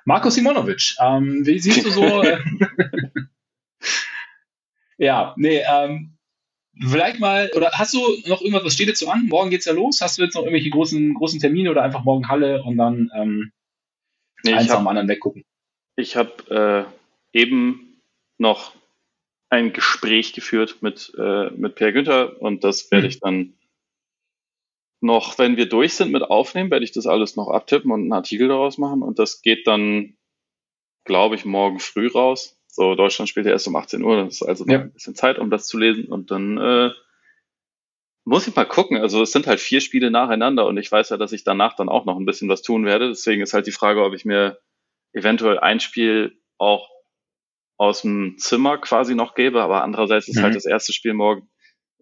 Marco Simonovic, ähm, wie siehst du so? ja, nee, ähm, vielleicht mal, oder hast du noch irgendwas, was steht jetzt so an? Morgen geht's ja los. Hast du jetzt noch irgendwelche großen, großen Termine oder einfach morgen Halle und dann ähm, nee, eins am anderen weggucken? Ich habe äh, eben noch ein Gespräch geführt mit, äh, mit Per Günther und das werde hm. ich dann noch, wenn wir durch sind mit Aufnehmen, werde ich das alles noch abtippen und einen Artikel daraus machen und das geht dann, glaube ich, morgen früh raus. So, Deutschland spielt ja erst um 18 Uhr, das ist also noch ja. ein bisschen Zeit, um das zu lesen und dann äh, muss ich mal gucken. Also es sind halt vier Spiele nacheinander und ich weiß ja, dass ich danach dann auch noch ein bisschen was tun werde. Deswegen ist halt die Frage, ob ich mir eventuell ein Spiel auch aus dem Zimmer quasi noch gebe, aber andererseits ist halt mhm. halt das erste Spiel morgen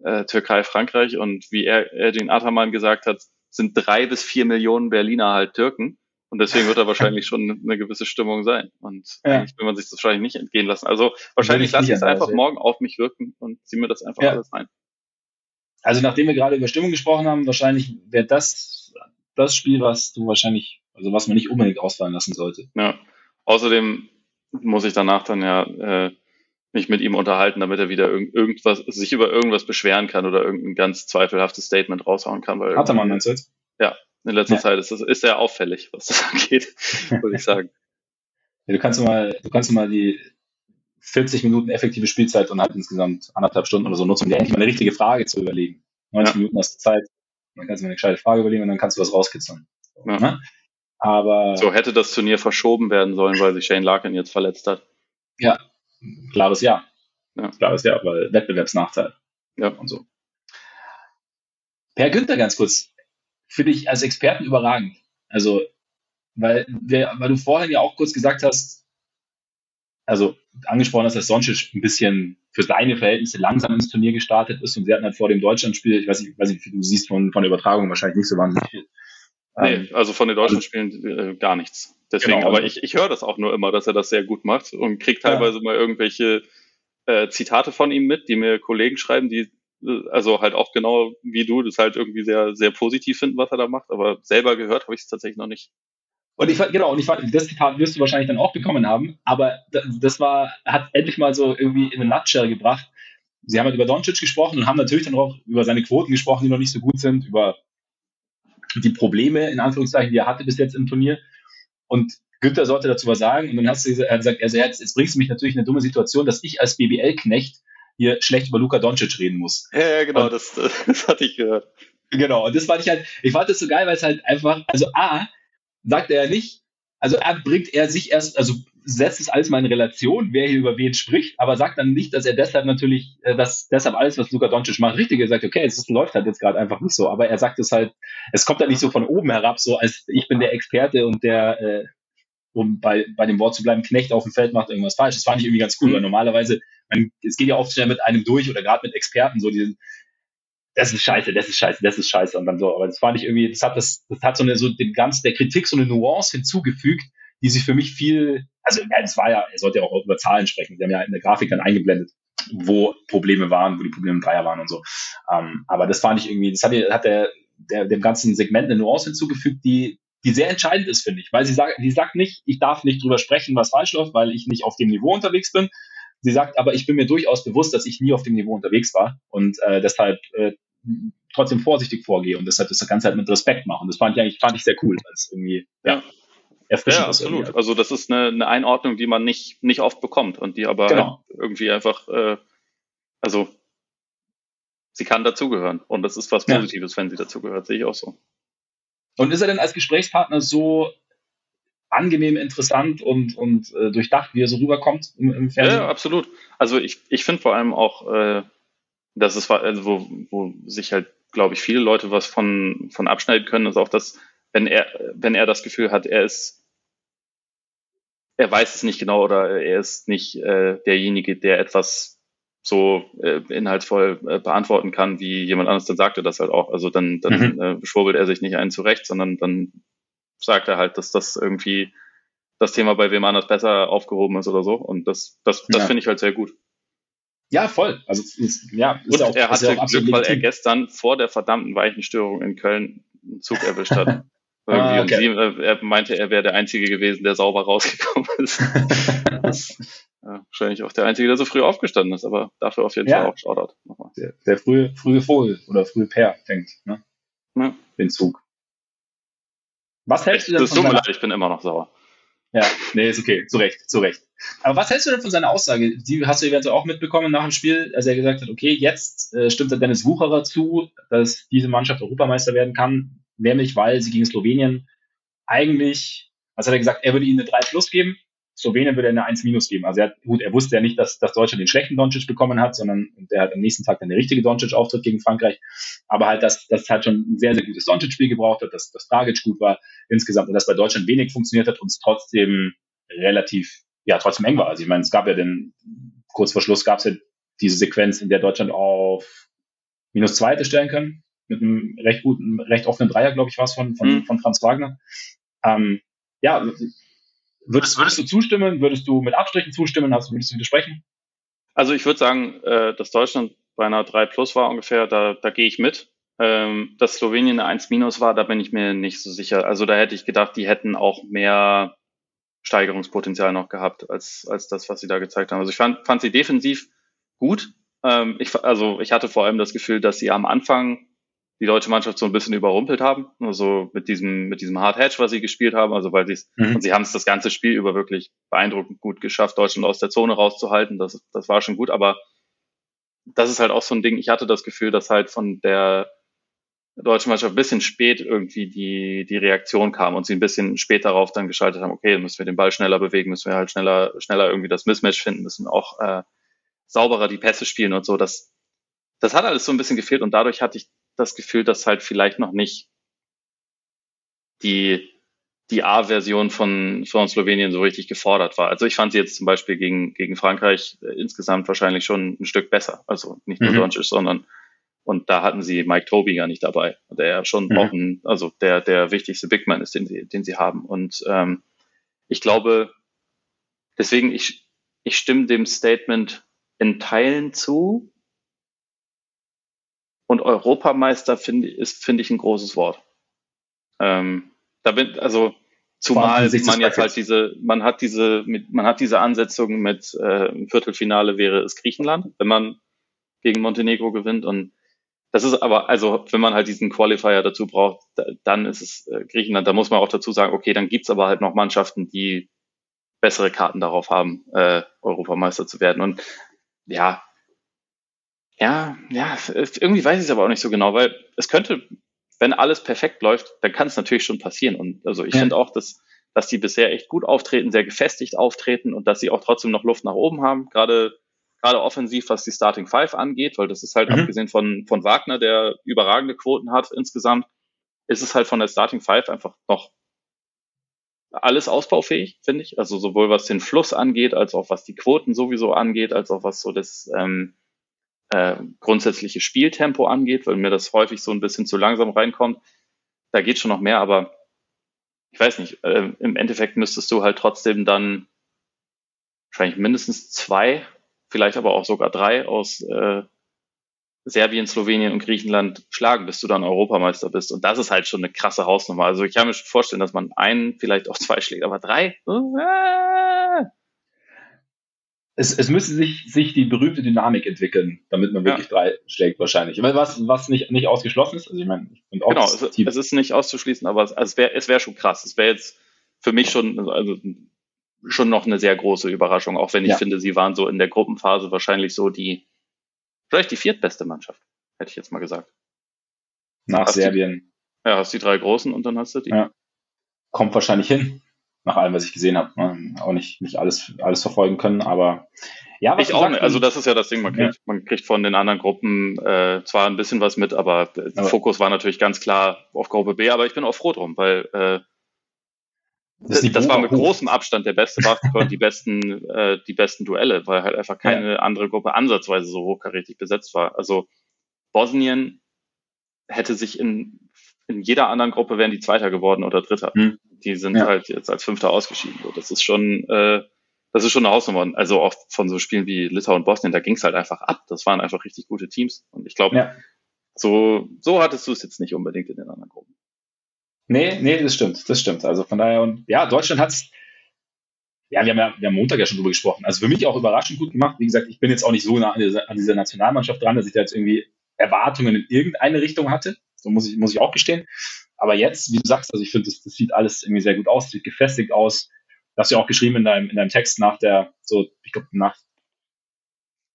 äh, Türkei, Frankreich und wie er, Ergin Ataman gesagt hat, sind drei bis vier Millionen Berliner halt Türken und deswegen wird da wahrscheinlich schon eine gewisse Stimmung sein und ja. eigentlich will man sich das wahrscheinlich nicht entgehen lassen. Also wahrscheinlich lasse ich es einfach morgen auf mich wirken und ziehe mir das einfach ja. alles rein. Also nachdem wir gerade über Stimmung gesprochen haben, wahrscheinlich wäre das das Spiel, was du wahrscheinlich, also was man nicht unbedingt ausfallen lassen sollte. Ja. Außerdem muss ich danach dann ja äh, mich mit ihm unterhalten, damit er wieder irg irgendwas, sich über irgendwas beschweren kann oder irgendein ganz zweifelhaftes Statement raushauen kann. Weil Hat er mal meinst du jetzt? Ja, in letzter ja. Zeit ist, das, ist er auffällig, was das angeht, würde ich sagen. Ja, du kannst mal, du kannst mal die 40 Minuten effektive Spielzeit und halt insgesamt anderthalb Stunden oder so nutzen, um dir endlich mal eine richtige Frage zu überlegen. 90 ja. Minuten hast du Zeit, dann kannst du mir eine gescheite Frage überlegen und dann kannst du was rauskitzeln. Ja. Ne? Aber so hätte das Turnier verschoben werden sollen, weil sich Shane Larkin jetzt verletzt hat. Ja, klares Ja. ja. Klares Ja, weil Wettbewerbsnachteil. Ja. Und so. Per Günther ganz kurz. Für dich als Experten überragend. Also, weil, wir, weil du vorhin ja auch kurz gesagt hast, also angesprochen hast, dass Sončić ein bisschen für seine Verhältnisse langsam ins Turnier gestartet ist und sie hatten halt vor dem Deutschlandspiel, ich weiß nicht, weiß nicht du siehst von, von der Übertragung wahrscheinlich nicht so wahnsinnig viel, Nee, ähm, also von den deutschen also, Spielen äh, gar nichts. Deswegen, genau, aber also, ich, ich höre das auch nur immer, dass er das sehr gut macht und kriege teilweise ja. mal irgendwelche äh, Zitate von ihm mit, die mir Kollegen schreiben, die äh, also halt auch genau wie du das halt irgendwie sehr, sehr positiv finden, was er da macht, aber selber gehört habe ich es tatsächlich noch nicht. Und ich genau, und ich fand, das Zitat wirst du wahrscheinlich dann auch bekommen haben, aber das war, hat endlich mal so irgendwie in eine Nutshell gebracht. Sie haben halt über Doncic gesprochen und haben natürlich dann auch über seine Quoten gesprochen, die noch nicht so gut sind, über die Probleme, in Anführungszeichen, die er hatte bis jetzt im Turnier. Und Günther sollte dazu was sagen. Und dann hast du gesagt, also jetzt, jetzt bringst du mich natürlich in eine dumme Situation, dass ich als BBL-Knecht hier schlecht über Luka Doncic reden muss. Ja, ja genau, und, das, das hatte ich gehört. Genau, und das fand ich halt, ich fand das so geil, weil es halt einfach, also A, sagt er ja nicht, also er bringt er sich erst, also setzt es alles mal in Relation, wer hier über wen spricht, aber sagt dann nicht, dass er deshalb natürlich, äh, dass deshalb alles, was Luka Doncic macht, richtig ist. Er sagt, okay, es läuft halt jetzt gerade einfach nicht so, aber er sagt es halt, es kommt halt nicht so von oben herab, so als ich bin der Experte und der, äh, um bei, bei dem Wort zu bleiben, Knecht auf dem Feld macht irgendwas falsch. Das fand ich irgendwie ganz cool, mhm. weil normalerweise, man, es geht ja oft schnell mit einem durch oder gerade mit Experten, so diese, das ist scheiße, das ist scheiße, das ist scheiße und dann so. Aber das fand ich irgendwie, das hat das, das hat so eine, so dem ganzen, der Kritik so eine Nuance hinzugefügt, die sich für mich viel, also ja, das war ja, er sollte ja auch über Zahlen sprechen. Sie haben ja in der Grafik dann eingeblendet, wo Probleme waren, wo die Probleme im Dreier waren und so. Ähm, aber das fand ich irgendwie, das hat, hat der, der, dem ganzen Segment eine Nuance hinzugefügt, die, die sehr entscheidend ist, finde ich. Weil sie sagt, die sagt nicht, ich darf nicht drüber sprechen, was falsch läuft, weil ich nicht auf dem Niveau unterwegs bin. Sie sagt, aber ich bin mir durchaus bewusst, dass ich nie auf dem Niveau unterwegs war und äh, deshalb äh, trotzdem vorsichtig vorgehe und deshalb das Ganze halt mit Respekt machen. Das fand ich eigentlich fand ich sehr cool, als irgendwie ja, erfrischend ja, absolut. Also das ist eine, eine Einordnung, die man nicht, nicht oft bekommt und die aber genau. irgendwie einfach, äh, also sie kann dazugehören und das ist was Positives, ja. wenn sie dazugehört, sehe ich auch so. Und ist er denn als Gesprächspartner so angenehm, interessant und, und äh, durchdacht, wie er so rüberkommt im, im Fernsehen? Ja, absolut. Also ich, ich finde vor allem auch, äh, dass es also wo, wo sich halt, glaube ich, viele Leute was von, von abschneiden können, ist auch das, wenn er, wenn er das Gefühl hat, er ist er weiß es nicht genau oder er ist nicht äh, derjenige, der etwas so äh, inhaltsvoll äh, beantworten kann, wie jemand anderes, dann sagt er das halt auch. Also dann, dann mhm. äh, schwurbelt er sich nicht einen zurecht, sondern dann sagt er halt, dass das irgendwie das Thema bei wem anders besser aufgehoben ist oder so. Und das, das, das ja. finde ich halt sehr gut. Ja, voll. Also ja, und auch, er hatte Glück, weil er gestern vor der verdammten Weichenstörung in Köln einen Zug erwischt hat. Ah, okay. sieben, äh, er meinte, er wäre der Einzige gewesen, der sauber rausgekommen ist. das, ja, wahrscheinlich auch der Einzige, der so früh aufgestanden ist, aber dafür auf jeden ja. Fall auch Shoutout. Der, der frühe, frühe Vogel oder frühe Pair fängt ne? Ja. den Zug. Was hältst du denn das von seiner... leid, ich bin immer noch sauer. Ja, nee, ist okay, zu Recht, zu Recht. Aber was hältst du denn von seiner Aussage? Die hast du eventuell auch mitbekommen nach dem Spiel, als er gesagt hat, okay, jetzt äh, stimmt der Dennis Wucherer zu, dass diese Mannschaft Europameister werden kann, nämlich weil sie gegen Slowenien eigentlich, was hat er gesagt, er würde ihnen eine 3 Plus geben, Slowenien würde eine 1 minus geben. Also er hat, gut, er wusste ja nicht, dass, dass Deutschland den schlechten Doncic bekommen hat, sondern der hat am nächsten Tag dann der richtige Doncic-Auftritt gegen Frankreich. Aber halt, dass das halt schon ein sehr, sehr gutes Doncic-Spiel gebraucht hat, dass das Dragic gut war insgesamt und dass bei Deutschland wenig funktioniert hat und es trotzdem relativ, ja, trotzdem eng war. Also ich meine, es gab ja den, kurz vor Schluss gab es ja diese Sequenz, in der Deutschland auf minus zwei hätte stellen können, mit einem recht guten, recht offenen Dreier, glaube ich, war es von, von, mhm. von Franz Wagner. Ähm, ja, Würdest, würdest du zustimmen? Würdest du mit Abstrichen zustimmen? Also würdest du widersprechen? Also ich würde sagen, äh, dass Deutschland bei einer 3 Plus war ungefähr, da, da gehe ich mit. Ähm, dass Slowenien eine 1 Minus war, da bin ich mir nicht so sicher. Also da hätte ich gedacht, die hätten auch mehr Steigerungspotenzial noch gehabt als, als das, was sie da gezeigt haben. Also ich fand, fand sie defensiv gut. Ähm, ich, also ich hatte vor allem das Gefühl, dass sie am Anfang die deutsche Mannschaft so ein bisschen überrumpelt haben. Also mit diesem, mit diesem Hard Hedge, was sie gespielt haben. Also weil sie es, mhm. und sie haben es das ganze Spiel über wirklich beeindruckend gut geschafft, Deutschland aus der Zone rauszuhalten. Das, das war schon gut, aber das ist halt auch so ein Ding. Ich hatte das Gefühl, dass halt von der deutschen Mannschaft ein bisschen spät irgendwie die, die Reaktion kam und sie ein bisschen spät darauf dann geschaltet haben, okay, müssen wir den Ball schneller bewegen, müssen wir halt schneller, schneller irgendwie das Mismatch finden, müssen auch äh, sauberer die Pässe spielen und so. Das, das hat alles so ein bisschen gefehlt und dadurch hatte ich das Gefühl, dass halt vielleicht noch nicht die, die A-Version von, von Slowenien so richtig gefordert war. Also ich fand sie jetzt zum Beispiel gegen, gegen Frankreich äh, insgesamt wahrscheinlich schon ein Stück besser. Also nicht nur mhm. Doncic, sondern und da hatten sie Mike Toby gar nicht dabei, der ja schon mhm. auch ein, also der, der wichtigste Big Man ist, den sie, den sie haben. Und ähm, ich glaube, deswegen, ich, ich stimme dem Statement in Teilen zu, und Europameister finde ist, finde ich, ein großes Wort. Ähm, da bin, also, zumal man jetzt halt diese, man hat diese, mit, man hat diese Ansetzung mit äh, im Viertelfinale wäre es Griechenland, wenn man gegen Montenegro gewinnt und das ist aber, also wenn man halt diesen Qualifier dazu braucht, da, dann ist es äh, Griechenland. Da muss man auch dazu sagen, okay, dann gibt's aber halt noch Mannschaften, die bessere Karten darauf haben, äh, Europameister zu werden. Und ja, ja, ja, irgendwie weiß ich es aber auch nicht so genau, weil es könnte, wenn alles perfekt läuft, dann kann es natürlich schon passieren. Und also ich ja. finde auch, dass, dass die bisher echt gut auftreten, sehr gefestigt auftreten und dass sie auch trotzdem noch Luft nach oben haben, gerade gerade offensiv, was die Starting Five angeht, weil das ist halt mhm. abgesehen von, von Wagner, der überragende Quoten hat insgesamt, ist es halt von der Starting Five einfach noch alles ausbaufähig, finde ich. Also sowohl was den Fluss angeht, als auch was die Quoten sowieso angeht, als auch was so das ähm, äh, grundsätzliche Spieltempo angeht, weil mir das häufig so ein bisschen zu langsam reinkommt. Da geht schon noch mehr, aber ich weiß nicht, äh, im Endeffekt müsstest du halt trotzdem dann wahrscheinlich mindestens zwei, vielleicht aber auch sogar drei aus äh, Serbien, Slowenien und Griechenland schlagen, bis du dann Europameister bist. Und das ist halt schon eine krasse Hausnummer. Also ich kann mir schon vorstellen, dass man einen, vielleicht auch zwei schlägt, aber drei, äh, es, es müsste sich, sich die berühmte Dynamik entwickeln, damit man wirklich ja. drei schlägt wahrscheinlich. Was, was nicht, nicht ausgeschlossen ist. Also ich meine, ich finde auch genau, es, es, ist nicht auszuschließen, aber es, es wäre es wär schon krass. Es wäre jetzt für mich schon, also schon noch eine sehr große Überraschung, auch wenn ich ja. finde, sie waren so in der Gruppenphase wahrscheinlich so die, vielleicht die viertbeste Mannschaft, hätte ich jetzt mal gesagt. Nach hast Serbien. Die, ja, hast die drei großen und dann hast du die. Ja. Kommt wahrscheinlich hin nach allem, was ich gesehen habe, auch nicht, nicht alles, alles verfolgen können, aber ja, was ich auch nicht. Also das ist ja das Ding, man kriegt, ja. man kriegt von den anderen Gruppen äh, zwar ein bisschen was mit, aber der aber Fokus war natürlich ganz klar auf Gruppe B, aber ich bin auch froh drum, weil äh, das, das war mit großem Abstand der beste Basketball und die besten, äh, die besten Duelle, weil halt einfach keine ja. andere Gruppe ansatzweise so hochkarätig besetzt war. Also Bosnien hätte sich in, in jeder anderen Gruppe wären die Zweiter geworden oder Dritter. Hm die sind ja. halt jetzt als Fünfter ausgeschieden. So, das ist schon, äh, das ist schon eine Hausnummer. Also auch von so Spielen wie Litauen und Bosnien, da ging es halt einfach ab. Das waren einfach richtig gute Teams. Und ich glaube, ja. so, so hattest du es jetzt nicht unbedingt in den anderen Gruppen. Nee, nee, das stimmt, das stimmt. Also von daher, und ja, Deutschland hat's ja, wir haben ja wir haben Montag ja schon drüber gesprochen. Also für mich auch überraschend gut gemacht. Wie gesagt, ich bin jetzt auch nicht so nah an dieser, an dieser Nationalmannschaft dran, dass ich da jetzt irgendwie Erwartungen in irgendeine Richtung hatte. So muss ich, muss ich auch gestehen. Aber jetzt, wie du sagst, also ich finde, das, das sieht alles irgendwie sehr gut aus, sieht gefestigt aus. Das hast du ja auch geschrieben in deinem, in deinem Text nach der, so, ich glaube, nach,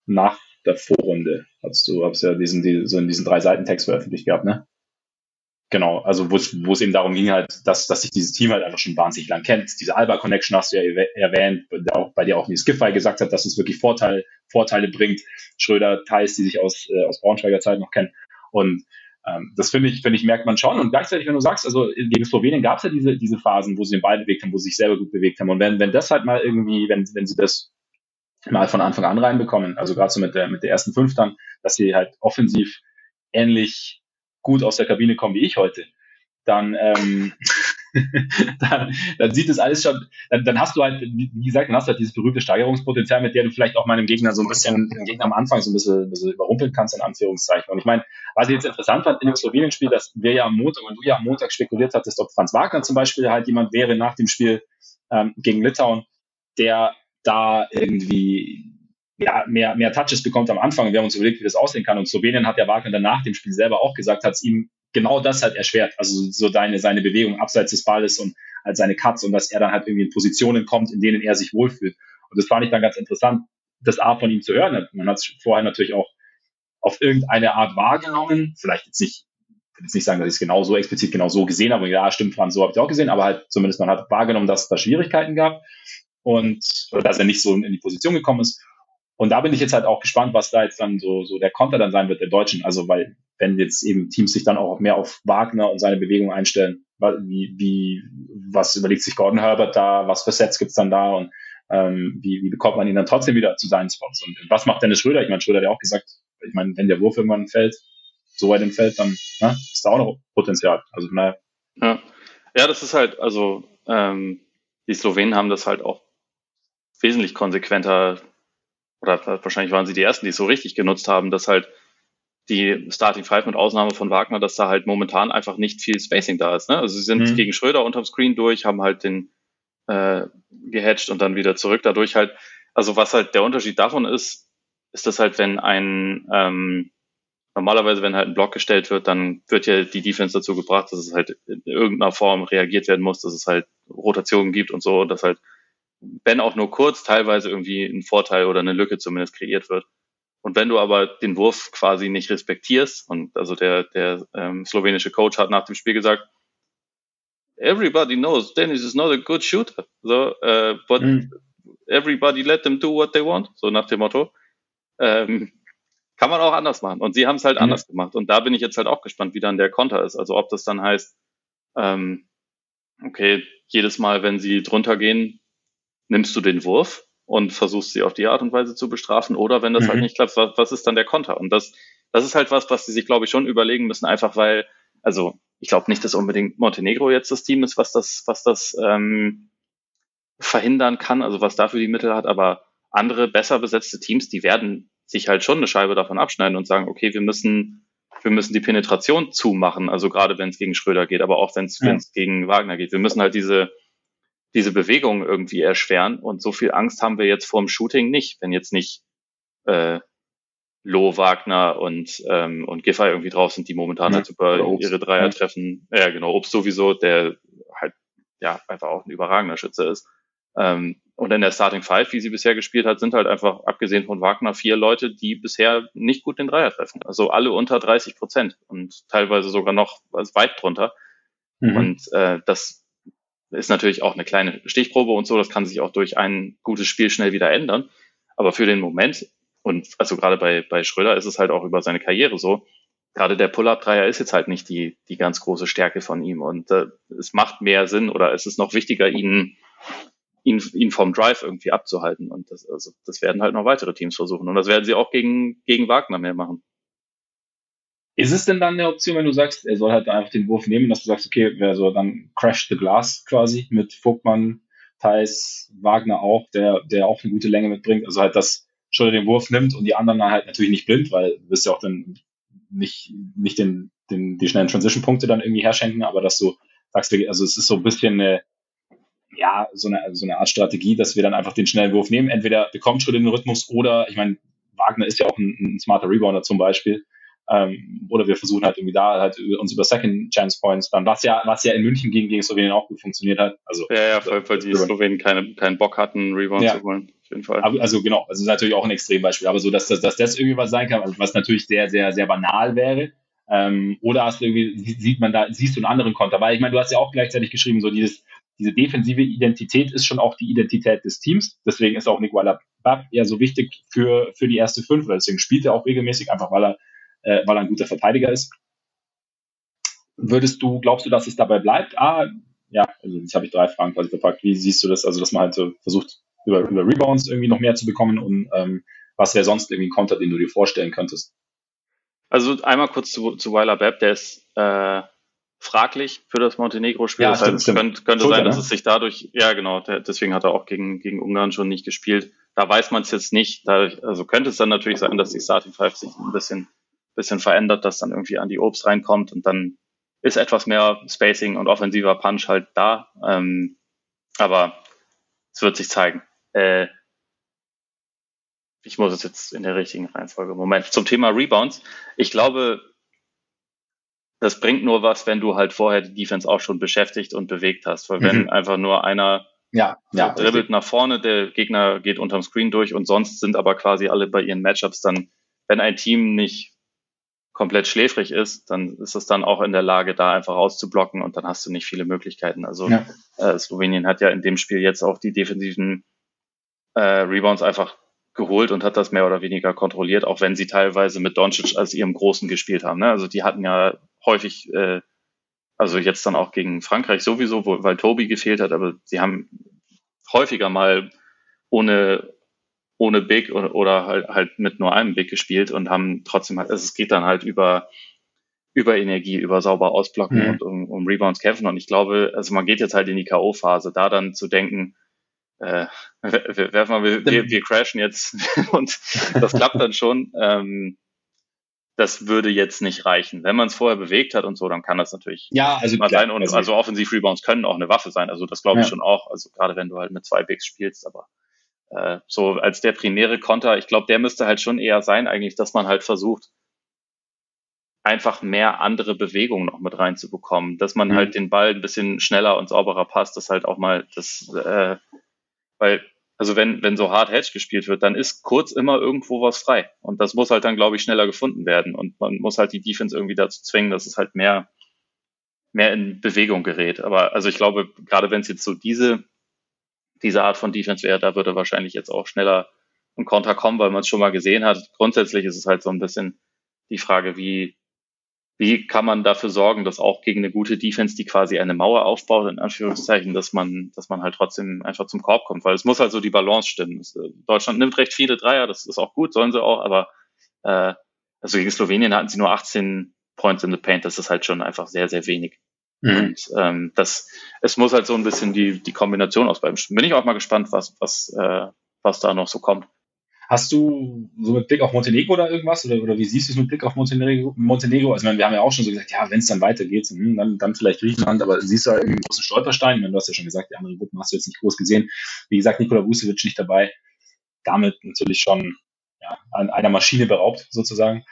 nach der Vorrunde hast du, hast ja diesen, die, so in diesen drei Seiten Text veröffentlicht gehabt, ne? Genau, also wo es, eben darum ging halt, dass, dass sich dieses Team halt einfach schon wahnsinnig lang kennt. Diese Alba-Connection hast du ja erwähnt, bei dir auch Nils Giffey gesagt hat, dass es wirklich Vorteil, Vorteile bringt. Schröder, Thais, die sich aus, äh, aus Braunschweiger Zeit noch kennen. Und das finde ich, finde ich, merkt man schon. Und gleichzeitig, wenn du sagst, also gegen Slowenien gab es ja diese, diese Phasen, wo sie den Ball bewegt haben, wo sie sich selber gut bewegt haben. Und wenn, wenn das halt mal irgendwie, wenn, wenn sie das mal von Anfang an reinbekommen, also gerade so mit der, mit der ersten Fünf dann, dass sie halt offensiv ähnlich gut aus der Kabine kommen wie ich heute, dann, ähm, dann, dann sieht das alles schon, dann, dann hast du halt, wie gesagt, dann hast du halt dieses berühmte Steigerungspotenzial, mit der du vielleicht auch meinem Gegner so ein bisschen, den Gegner am Anfang so ein bisschen, ein bisschen überrumpeln kannst, in Anführungszeichen. Und ich meine, was ich jetzt interessant fand in dem Slowenien-Spiel, dass wir ja am Montag und du ja am Montag spekuliert hattest, ob Franz Wagner zum Beispiel halt jemand wäre nach dem Spiel ähm, gegen Litauen, der da irgendwie ja, mehr, mehr Touches bekommt am Anfang. Wir haben uns überlegt, wie das aussehen kann. Und Slowenien hat ja Wagner dann nach dem Spiel selber auch gesagt, hat es ihm genau das halt erschwert. Also so deine, seine Bewegung abseits des Balles und halt seine Cuts und dass er dann halt irgendwie in Positionen kommt, in denen er sich wohlfühlt. Und das fand ich dann ganz interessant, das A von ihm zu hören. Man hat es vorher natürlich auch auf irgendeine Art wahrgenommen. Vielleicht jetzt nicht, ich will jetzt nicht sagen, dass ich es genau so explizit genau so gesehen habe. Ja, stimmt, Franz, so habe ich auch gesehen, aber halt zumindest man hat wahrgenommen, dass es da Schwierigkeiten gab und dass er nicht so in die Position gekommen ist. Und da bin ich jetzt halt auch gespannt, was da jetzt dann so, so der Konter dann sein wird der Deutschen. Also, weil, wenn jetzt eben Teams sich dann auch mehr auf Wagner und seine Bewegung einstellen, wie, wie, was überlegt sich Gordon Herbert da, was für Sets gibt's dann da und ähm, wie, wie bekommt man ihn dann trotzdem wieder zu seinen Spots? Und was macht Dennis Schröder? Ich meine, Schröder hat ja auch gesagt, ich meine, wenn der Wurf irgendwann fällt, so weit entfällt, dann ne, ist da auch noch Potenzial. Also naja. Ja. ja, das ist halt, also ähm, die Slowenen haben das halt auch wesentlich konsequenter oder wahrscheinlich waren sie die ersten, die es so richtig genutzt haben, dass halt die Starting Five mit Ausnahme von Wagner, dass da halt momentan einfach nicht viel Spacing da ist. Ne? Also sie sind mhm. gegen Schröder unterm Screen durch, haben halt den äh, gehatcht und dann wieder zurück. Dadurch halt, also was halt der Unterschied davon ist, ist das halt, wenn ein ähm, normalerweise, wenn halt ein Block gestellt wird, dann wird ja die Defense dazu gebracht, dass es halt in irgendeiner Form reagiert werden muss, dass es halt Rotationen gibt und so, dass halt wenn auch nur kurz, teilweise irgendwie ein Vorteil oder eine Lücke zumindest kreiert wird. Und wenn du aber den Wurf quasi nicht respektierst, und also der, der ähm, slowenische Coach hat nach dem Spiel gesagt, everybody knows Dennis is not a good shooter. So, uh, but mhm. everybody let them do what they want. So nach dem Motto. Ähm, kann man auch anders machen. Und sie haben es halt mhm. anders gemacht. Und da bin ich jetzt halt auch gespannt, wie dann der Konter ist. Also ob das dann heißt, ähm, okay, jedes Mal, wenn sie drunter gehen, nimmst du den Wurf und versuchst sie auf die Art und Weise zu bestrafen oder wenn das halt mhm. halt nicht klappt, was, was ist dann der Konter? Und das, das ist halt was, was sie sich, glaube ich, schon überlegen müssen, einfach weil, also ich glaube nicht, dass unbedingt Montenegro jetzt das Team ist, was das, was das ähm, verhindern kann, also was dafür die Mittel hat, aber andere besser besetzte Teams, die werden sich halt schon eine Scheibe davon abschneiden und sagen, okay, wir müssen, wir müssen die Penetration zumachen, also gerade wenn es gegen Schröder geht, aber auch wenn es ja. gegen Wagner geht. Wir müssen halt diese, diese Bewegung irgendwie erschweren. Und so viel Angst haben wir jetzt vorm Shooting nicht, wenn jetzt nicht äh, Loh, Wagner und, ähm, und Giffey irgendwie drauf sind, die momentan ja, halt super ihre Dreier treffen. Ja, genau, Obst sowieso, der halt ja einfach auch ein überragender Schütze ist. Ähm, und in der Starting Five, wie sie bisher gespielt hat, sind halt einfach, abgesehen von Wagner, vier Leute, die bisher nicht gut den Dreier treffen. Also alle unter 30 Prozent und teilweise sogar noch also weit drunter. Mhm. Und äh, das ist natürlich auch eine kleine Stichprobe und so, das kann sich auch durch ein gutes Spiel schnell wieder ändern. Aber für den Moment, und also gerade bei, bei Schröder ist es halt auch über seine Karriere so, gerade der Pull-Up-Dreier ist jetzt halt nicht die, die ganz große Stärke von ihm. Und äh, es macht mehr Sinn oder es ist noch wichtiger, ihn, ihn, ihn vom Drive irgendwie abzuhalten. Und das, also, das werden halt noch weitere Teams versuchen. Und das werden sie auch gegen, gegen Wagner mehr machen. Ist es denn dann eine Option, wenn du sagst, er soll halt einfach den Wurf nehmen, dass du sagst, okay, wer so dann crash the glass quasi mit Vogtmann, Thais, Wagner auch, der, der auch eine gute Länge mitbringt. Also halt, dass schon den Wurf nimmt und die anderen dann halt natürlich nicht blind, weil du wirst ja auch dann nicht, nicht den, den, die schnellen Transition-Punkte dann irgendwie herschenken, aber dass du sagst, also es ist so ein bisschen eine, ja, so eine, so eine Art Strategie, dass wir dann einfach den schnellen Wurf nehmen. Entweder bekommt in den Rhythmus oder, ich meine, Wagner ist ja auch ein, ein smarter Rebounder zum Beispiel. Ähm, oder wir versuchen halt irgendwie da halt uns über Second Chance Points dann, was ja, was ja in München gegen, gegen Slowenien auch gut funktioniert hat. Also, ja, ja, weil, weil die Slowenen keine, keinen Bock hatten, Rebound ja. zu holen. Auf jeden Fall. Also genau, also ist natürlich auch ein Extrembeispiel, aber so, dass, dass, dass das irgendwie was sein kann, was natürlich sehr, sehr, sehr banal wäre. Ähm, oder hast du irgendwie, sieht man da, siehst du einen anderen Konter? Weil ich meine, du hast ja auch gleichzeitig geschrieben, so dieses, diese defensive Identität ist schon auch die Identität des Teams. Deswegen ist auch Nicola Bab ja so wichtig für, für die erste Fünf, deswegen spielt er auch regelmäßig, einfach weil er äh, weil er ein guter Verteidiger ist. Würdest du, glaubst du, dass es dabei bleibt? Ah, ja, also jetzt habe ich drei Fragen quasi verpackt. Wie siehst du das? Also, dass man halt so versucht, über, über Rebounds irgendwie noch mehr zu bekommen und ähm, was wäre sonst irgendwie ein Konter, den du dir vorstellen könntest? Also einmal kurz zu, zu Weiler Bepp, der ist äh, fraglich für das Montenegro-Spiel. Ja, das heißt, stimmt, könnte, könnte Schulter, sein, dass ne? es sich dadurch, ja genau, der, deswegen hat er auch gegen, gegen Ungarn schon nicht gespielt. Da weiß man es jetzt nicht. Dadurch, also könnte es dann natürlich sein, dass die Starting Five sich ein bisschen bisschen verändert, dass dann irgendwie an die Obst reinkommt und dann ist etwas mehr Spacing und offensiver Punch halt da. Ähm, aber es wird sich zeigen. Äh, ich muss es jetzt in der richtigen Reihenfolge. Moment. Zum Thema Rebounds. Ich glaube, das bringt nur was, wenn du halt vorher die Defense auch schon beschäftigt und bewegt hast. Weil wenn mhm. einfach nur einer ja, ja, dribbelt richtig. nach vorne, der Gegner geht unterm Screen durch und sonst sind aber quasi alle bei ihren Matchups dann, wenn ein Team nicht komplett schläfrig ist, dann ist es dann auch in der Lage, da einfach auszublocken und dann hast du nicht viele Möglichkeiten. Also ja. äh, Slowenien hat ja in dem Spiel jetzt auch die defensiven äh, Rebounds einfach geholt und hat das mehr oder weniger kontrolliert, auch wenn sie teilweise mit Doncic als ihrem Großen gespielt haben. Ne? Also die hatten ja häufig, äh, also jetzt dann auch gegen Frankreich sowieso, wo, weil Tobi gefehlt hat, aber sie haben häufiger mal ohne ohne Big oder, oder halt, halt mit nur einem Big gespielt und haben trotzdem halt, also es geht dann halt über, über Energie, über sauber ausblocken mhm. und um, um Rebounds kämpfen. Und ich glaube, also man geht jetzt halt in die K.O.-Phase, da dann zu denken, äh, werfen wir, wir, wir crashen jetzt und das klappt dann schon. Ähm, das würde jetzt nicht reichen. Wenn man es vorher bewegt hat und so, dann kann das natürlich ja, also mal klar, sein. Und also, also Offensiv-Rebounds können auch eine Waffe sein. Also das glaube ich ja. schon auch. Also gerade wenn du halt mit zwei Bigs spielst, aber äh, so als der primäre Konter, ich glaube, der müsste halt schon eher sein, eigentlich, dass man halt versucht, einfach mehr andere Bewegungen noch mit reinzubekommen, dass man mhm. halt den Ball ein bisschen schneller und sauberer passt, dass halt auch mal das, äh, weil, also wenn, wenn so hart Hedge gespielt wird, dann ist kurz immer irgendwo was frei. Und das muss halt dann, glaube ich, schneller gefunden werden. Und man muss halt die Defense irgendwie dazu zwingen, dass es halt mehr, mehr in Bewegung gerät. Aber also ich glaube, gerade wenn es jetzt so diese diese Art von Defense wäre, da würde wahrscheinlich jetzt auch schneller ein Konter kommen, weil man es schon mal gesehen hat. Grundsätzlich ist es halt so ein bisschen die Frage, wie, wie kann man dafür sorgen, dass auch gegen eine gute Defense, die quasi eine Mauer aufbaut, in Anführungszeichen, dass man, dass man halt trotzdem einfach zum Korb kommt, weil es muss halt so die Balance stimmen. Äh, Deutschland nimmt recht viele Dreier, das ist auch gut, sollen sie auch, aber äh, also gegen Slowenien hatten sie nur 18 Points in the Paint, das ist halt schon einfach sehr, sehr wenig. Mhm. Und ähm, das, es muss halt so ein bisschen die, die Kombination aus beiden Bin ich auch mal gespannt, was, was, äh, was da noch so kommt. Hast du so mit Blick auf Montenegro da irgendwas oder, oder wie siehst du es mit Blick auf Montenegro? Montenegro? Also meine, wir haben ja auch schon so gesagt, ja, wenn es dann weitergeht, hm, dann, dann vielleicht Griechenland, aber siehst du da irgendwie einen großen Stolperstein? Meine, du hast ja schon gesagt, die anderen Gruppen hast du jetzt nicht groß gesehen. Wie gesagt, Nikola Vucevic nicht dabei. Damit natürlich schon ja, an einer Maschine beraubt, sozusagen.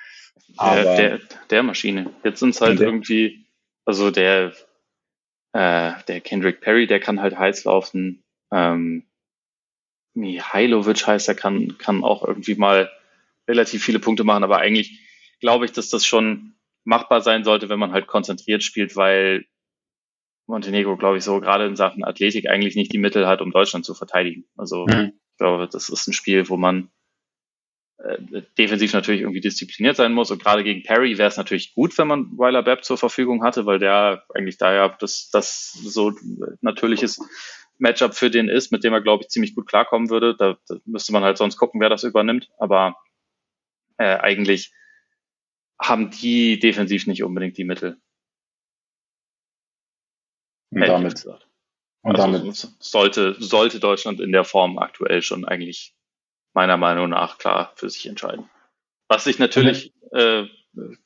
Aber, der, der, der Maschine. Jetzt sind es halt irgendwie also der, äh, der Kendrick Perry, der kann halt heiß laufen. Ähm, Mihailovic heißt, er kann, kann auch irgendwie mal relativ viele Punkte machen, aber eigentlich glaube ich, dass das schon machbar sein sollte, wenn man halt konzentriert spielt, weil Montenegro, glaube ich, so gerade in Sachen Athletik eigentlich nicht die Mittel hat, um Deutschland zu verteidigen. Also mhm. ich glaube, das ist ein Spiel, wo man äh, defensiv natürlich irgendwie diszipliniert sein muss. Und gerade gegen Perry wäre es natürlich gut, wenn man Weiler Bepp zur Verfügung hatte, weil der eigentlich da ja das, das so natürliches Matchup für den ist, mit dem er, glaube ich, ziemlich gut klarkommen würde. Da, da müsste man halt sonst gucken, wer das übernimmt. Aber äh, eigentlich haben die defensiv nicht unbedingt die Mittel. Und damit. Und also damit sollte, sollte Deutschland in der Form aktuell schon eigentlich meiner Meinung nach klar für sich entscheiden. Was sich natürlich, äh,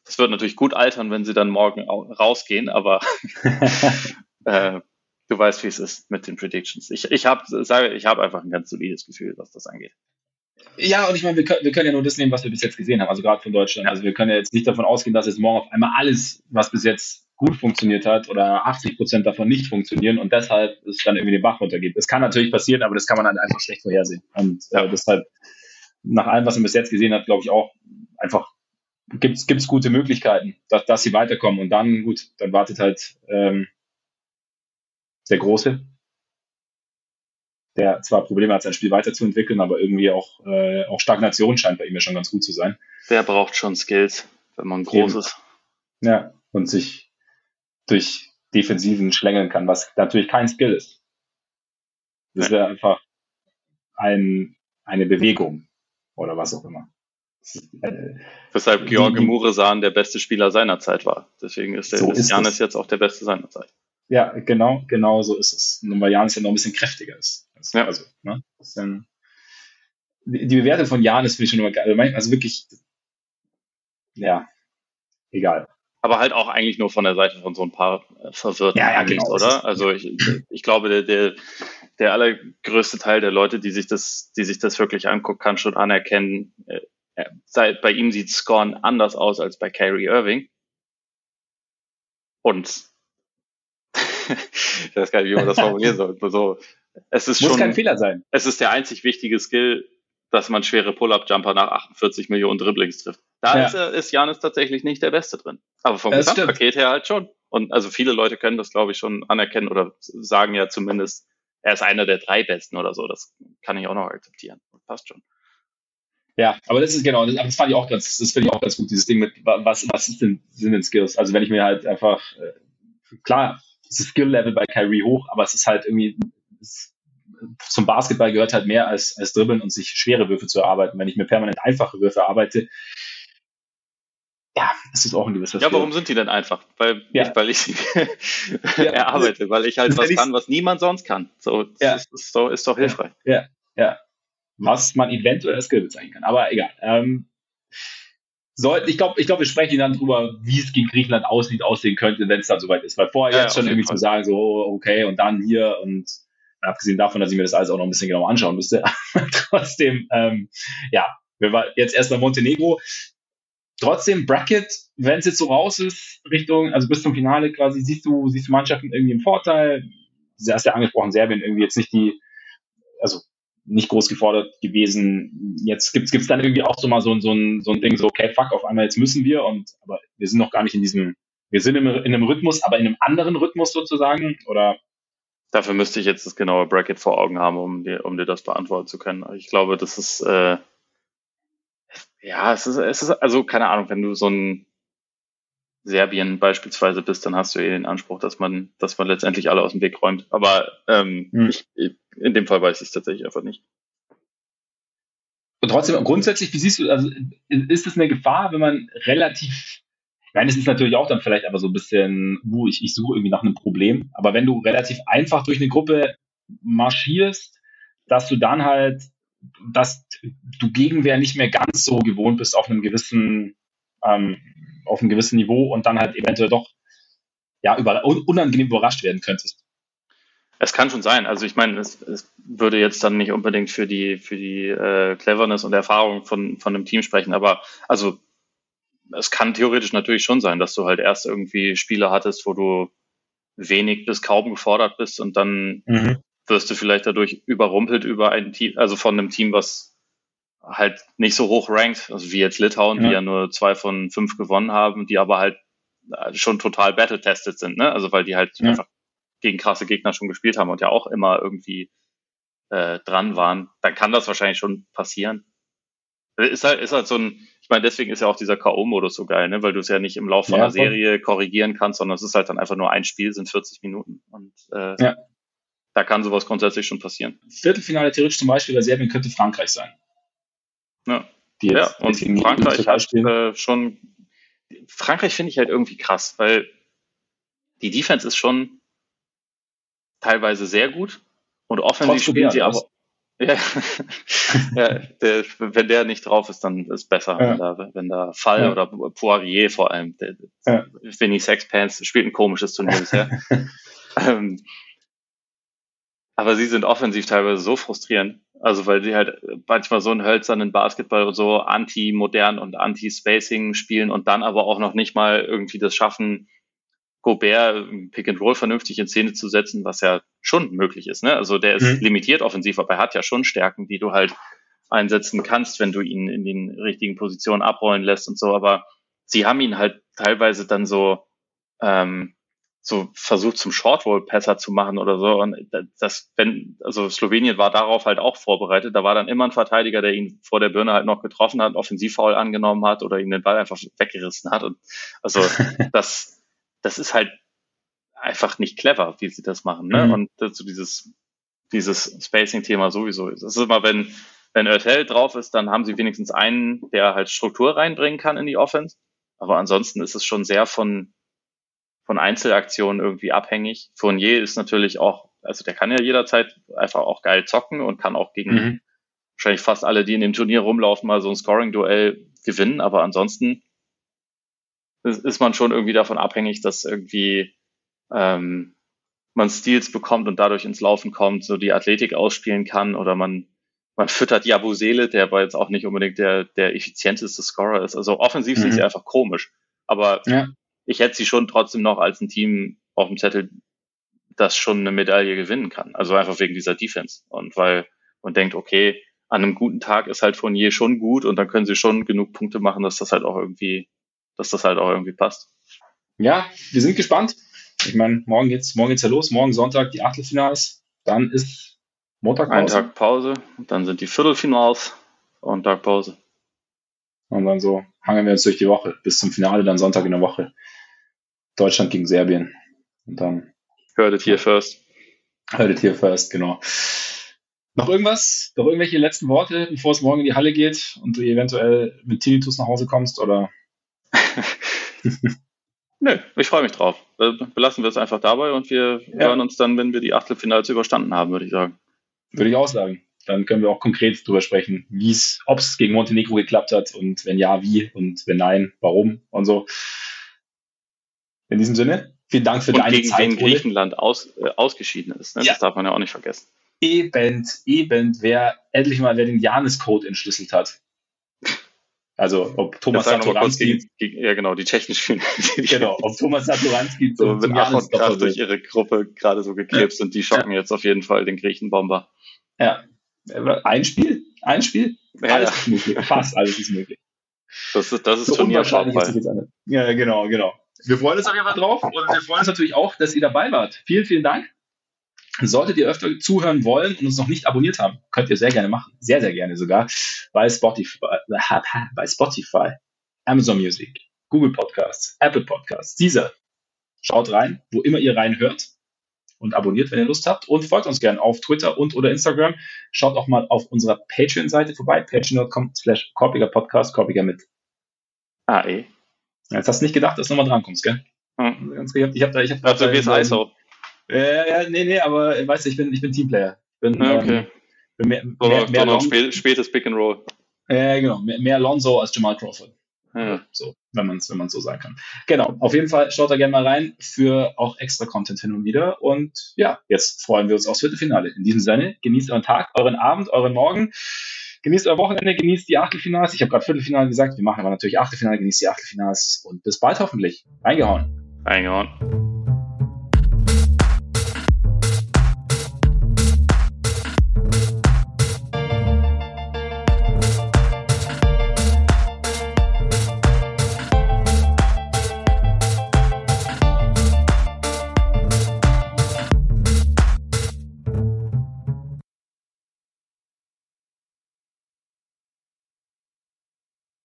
das wird natürlich gut altern, wenn sie dann morgen rausgehen, aber äh, du, du weißt, wie es ist mit den Predictions. Ich, ich habe sage, ich habe einfach ein ganz solides Gefühl, was das angeht. Ja, und ich meine, wir können, wir können ja nur das nehmen, was wir bis jetzt gesehen haben, also gerade von Deutschland. Ja. Also wir können ja jetzt nicht davon ausgehen, dass jetzt morgen auf einmal alles, was bis jetzt gut funktioniert hat oder 80 Prozent davon nicht funktionieren und deshalb es dann irgendwie den Bach runtergeht. Das kann natürlich passieren, aber das kann man dann einfach schlecht vorhersehen. Und äh, deshalb, nach allem, was man bis jetzt gesehen hat, glaube ich auch einfach gibt es gute Möglichkeiten, dass, dass sie weiterkommen. Und dann, gut, dann wartet halt ähm, der Große, der zwar Probleme hat, sein Spiel weiterzuentwickeln, aber irgendwie auch, äh, auch Stagnation scheint bei ihm ja schon ganz gut zu sein. Der braucht schon Skills, wenn man groß Eben. ist. Ja, und sich durch Defensiven schlängeln kann, was natürlich kein Skill ist. Das ja. ist einfach ein, eine Bewegung oder was auch immer. Äh, Weshalb George Muresan der beste Spieler seiner Zeit war. Deswegen ist der so ist Janis jetzt auch der beste seiner Zeit. Ja, genau, genau so ist es. Nur weil Janis ja noch ein bisschen kräftiger ist. Ja. Also, ne? Dann, die, die Bewertung von Janis finde ich schon immer geil. Also wirklich, ja, egal. Aber halt auch eigentlich nur von der Seite von so ein paar äh, Verwirrten, ja, ja, genau, oder? Also ich, ich glaube, der, der, der allergrößte Teil der Leute, die sich das, die sich das wirklich anguckt, kann schon anerkennen, äh, seit, bei ihm sieht Scorn anders aus als bei Kyrie Irving. Und ich weiß gar nicht, wie man das formulieren soll. So, es ist Muss schon, kein Fehler sein. Es ist der einzig wichtige Skill, dass man schwere Pull-Up-Jumper nach 48 Millionen Dribblings trifft. Da ja. ist, er, ist Janis tatsächlich nicht der Beste drin. Aber vom Gesamtpaket her halt schon. Und also viele Leute können das, glaube ich, schon anerkennen oder sagen ja zumindest, er ist einer der drei Besten oder so. Das kann ich auch noch akzeptieren. Passt schon. Ja, aber das ist genau, das, das fand ich auch ganz, das finde ich auch ganz gut, dieses Ding mit, was, was ist denn, sind denn Skills? Also wenn ich mir halt einfach, äh, klar, ist das Skill-Level bei Kyrie hoch, aber es ist halt irgendwie, es, zum Basketball gehört halt mehr als, als Dribbeln und sich schwere Würfe zu erarbeiten. Wenn ich mir permanent einfache Würfe arbeite, ja, das ist auch ein gewisser Ja, warum sind die denn einfach? Weil, ja. nicht, weil ich sie ja. erarbeite, weil ich halt was kann, was niemand sonst kann. So, ja. ist, ist, so, ist doch hilfreich. Ja, ja was man eventuell als Skill bezeichnen kann. Aber egal. Ähm, soll, ich glaube, ich glaub, wir sprechen dann drüber, wie es gegen Griechenland aussieht, aussehen könnte, wenn es dann soweit ist. Weil vorher jetzt schon irgendwie Fall. zu sagen, so, okay, und dann hier und abgesehen davon, dass ich mir das alles auch noch ein bisschen genauer anschauen müsste. trotzdem, ähm, ja, wir waren jetzt erstmal Montenegro. Trotzdem Bracket, wenn es jetzt so raus ist, Richtung, also bis zum Finale quasi, siehst du, siehst du Mannschaften irgendwie im Vorteil. Du hast ja angesprochen, Serbien irgendwie jetzt nicht die, also nicht groß gefordert gewesen. Jetzt gibt's gibt's dann irgendwie auch so mal so, so, ein, so ein Ding, so, okay, fuck, auf einmal jetzt müssen wir und aber wir sind noch gar nicht in diesem, wir sind in, in einem Rhythmus, aber in einem anderen Rhythmus sozusagen, oder? Dafür müsste ich jetzt das genaue Bracket vor Augen haben, um dir, um dir das beantworten zu können. Ich glaube, das ist, äh, ja, es ist, es ist, also keine Ahnung, wenn du so ein Serbien beispielsweise bist, dann hast du eh den Anspruch, dass man, dass man letztendlich alle aus dem Weg räumt. Aber ähm, hm. ich, in dem Fall weiß ich es tatsächlich einfach nicht. Und trotzdem, grundsätzlich, wie siehst du, also ist es eine Gefahr, wenn man relativ, nein, es ist natürlich auch dann vielleicht aber so ein bisschen, uh, ich, ich suche irgendwie nach einem Problem, aber wenn du relativ einfach durch eine Gruppe marschierst, dass du dann halt, dass du Gegenwehr nicht mehr ganz so gewohnt bist auf einem gewissen, ähm, auf einem gewissen Niveau und dann halt eventuell doch ja, über, unangenehm überrascht werden könntest. Es kann schon sein. Also ich meine, es, es würde jetzt dann nicht unbedingt für die für die äh, Cleverness und Erfahrung von von einem Team sprechen, aber also es kann theoretisch natürlich schon sein, dass du halt erst irgendwie Spiele hattest, wo du wenig bis kaum gefordert bist und dann mhm. Wirst du vielleicht dadurch überrumpelt über ein Team, also von einem Team, was halt nicht so hoch rankt, also wie jetzt Litauen, ja. die ja nur zwei von fünf gewonnen haben, die aber halt schon total battle-tested sind, ne? Also weil die halt ja. einfach gegen krasse Gegner schon gespielt haben und ja auch immer irgendwie äh, dran waren, dann kann das wahrscheinlich schon passieren. Ist halt, ist halt so ein, ich meine, deswegen ist ja auch dieser K.O.-Modus so geil, ne? weil du es ja nicht im Laufe ja, einer Serie korrigieren kannst, sondern es ist halt dann einfach nur ein Spiel, sind 40 Minuten. Und äh, ja. Da kann sowas grundsätzlich schon passieren. Viertelfinale theoretisch zum Beispiel bei Serbien könnte Frankreich sein. Ja, ja und Frankreich hat äh, schon, Frankreich finde ich halt irgendwie krass, weil die Defense ist schon teilweise sehr gut und offensiv spielen sie aber. Ja, ja der, wenn der nicht drauf ist, dann ist besser. Ja. Wenn, da, wenn da Fall ja. oder Poirier vor allem, der, ja. Vinny Sexpants spielt ein komisches Turnier bisher. ähm, aber sie sind offensiv teilweise so frustrierend. Also weil sie halt manchmal so einen hölzernen Basketball und so anti-modern und anti-Spacing spielen und dann aber auch noch nicht mal irgendwie das schaffen, Gobert Pick and Roll vernünftig in Szene zu setzen, was ja schon möglich ist. Ne? Also der ist mhm. limitiert offensiv, aber er hat ja schon Stärken, die du halt einsetzen kannst, wenn du ihn in den richtigen Positionen abrollen lässt und so. Aber sie haben ihn halt teilweise dann so ähm, so versucht zum Shortroll-Passer zu machen oder so. Und das, wenn, also Slowenien war darauf halt auch vorbereitet. Da war dann immer ein Verteidiger, der ihn vor der Birne halt noch getroffen hat, Offensivfoul angenommen hat oder ihm den Ball einfach weggerissen hat. Und also das, das ist halt einfach nicht clever, wie sie das machen. Ne? Mhm. Und so dieses, dieses Spacing-Thema sowieso. Das ist immer, wenn, wenn Ertel drauf ist, dann haben sie wenigstens einen, der halt Struktur reinbringen kann in die Offense. Aber ansonsten ist es schon sehr von, von Einzelaktionen irgendwie abhängig. Fournier ist natürlich auch, also der kann ja jederzeit einfach auch geil zocken und kann auch gegen mhm. wahrscheinlich fast alle, die in dem Turnier rumlaufen, mal so ein Scoring-Duell gewinnen. Aber ansonsten ist man schon irgendwie davon abhängig, dass irgendwie ähm, man Steals bekommt und dadurch ins Laufen kommt, so die Athletik ausspielen kann oder man man füttert Jabusele, der aber jetzt auch nicht unbedingt der, der effizienteste Scorer ist. Also offensiv mhm. sind sie einfach komisch. Aber ja ich hätte sie schon trotzdem noch als ein Team auf dem Zettel, das schon eine Medaille gewinnen kann. Also einfach wegen dieser Defense. Und weil man denkt, okay, an einem guten Tag ist halt Fournier schon gut und dann können sie schon genug Punkte machen, dass das halt auch irgendwie, dass das halt auch irgendwie passt. Ja, wir sind gespannt. Ich meine, morgen geht's, morgen geht's ja los. Morgen Sonntag die Achtelfinals. Dann ist Montag Pause. Ein Tag Pause. Dann sind die Viertelfinals und Tag Pause. Und dann so hangen wir uns durch die Woche bis zum Finale, dann Sonntag in der Woche. Deutschland gegen Serbien. Und dann. Heard it here first. Heard it here first, genau. Noch irgendwas? Noch irgendwelche letzten Worte, bevor es morgen in die Halle geht und du eventuell mit Tinnitus nach Hause kommst, oder? Nö, ich freue mich drauf. Belassen wir es einfach dabei und wir ja. hören uns dann, wenn wir die Achtelfinals überstanden haben, würde ich sagen. Würde ich auch sagen. Dann können wir auch konkret darüber sprechen, wie es, ob es gegen Montenegro geklappt hat und wenn ja, wie und wenn nein, warum und so. In diesem Sinne, vielen Dank für und deine gegen Zeit. Gegen Griechenland aus, äh, ausgeschieden ist. Ne? Ja. Das darf man ja auch nicht vergessen. Eben, eben, wer endlich mal wer den Janis-Code entschlüsselt hat. Also ob Thomas Satoranski. ja genau, die spielen. genau, ob Thomas Satoranski so mit und Kraft durch ihre Gruppe gerade so gekrebst ja. und die schocken ja. jetzt auf jeden Fall den Griechenbomber. Ja. Ein Spiel? Ein Spiel? Ja, alles ist möglich. Fast alles ist möglich. Das ist, das ist so Turnierfall. Ja, genau, genau. Wir freuen uns auf jeden Fall drauf und wir freuen uns natürlich auch, dass ihr dabei wart. Vielen, vielen Dank. Solltet ihr öfter zuhören wollen und uns noch nicht abonniert haben, könnt ihr sehr gerne machen. Sehr, sehr gerne sogar. Bei Spotify, bei Spotify, Amazon Music, Google Podcasts, Apple Podcasts, dieser. Schaut rein, wo immer ihr reinhört und abonniert, wenn ihr Lust habt und folgt uns gerne auf Twitter und oder Instagram. Schaut auch mal auf unserer Patreon-Seite vorbei, patreon.com slash Podcast, Korpiger mit AE. Jetzt hast du nicht gedacht, dass du nochmal drankommst, gell? Hm. Ich habe ich hab da, ich hab also wie ist ISO? Ja, ja, nee, nee, aber weißt du, ich bin, ich bin Teamplayer. bin, ja, okay. Ähm, bin mehr, mehr, mehr spät, spätes Pick and Roll. Ja, genau. Mehr, mehr Lonzo als Jamal Crawford. Ja. So, wenn man es wenn man's so sagen kann. Genau, auf jeden Fall schaut da gerne mal rein für auch extra Content hin und wieder. Und ja, jetzt freuen wir uns aufs Viertelfinale. In diesem Sinne, genießt euren Tag, euren Abend, euren Morgen. Genießt euer Wochenende, genießt die Achtelfinals. Ich habe gerade Viertelfinale gesagt, wir machen aber natürlich Achtelfinale, genießt die Achtelfinals und bis bald hoffentlich. Reingehauen. Reingehauen.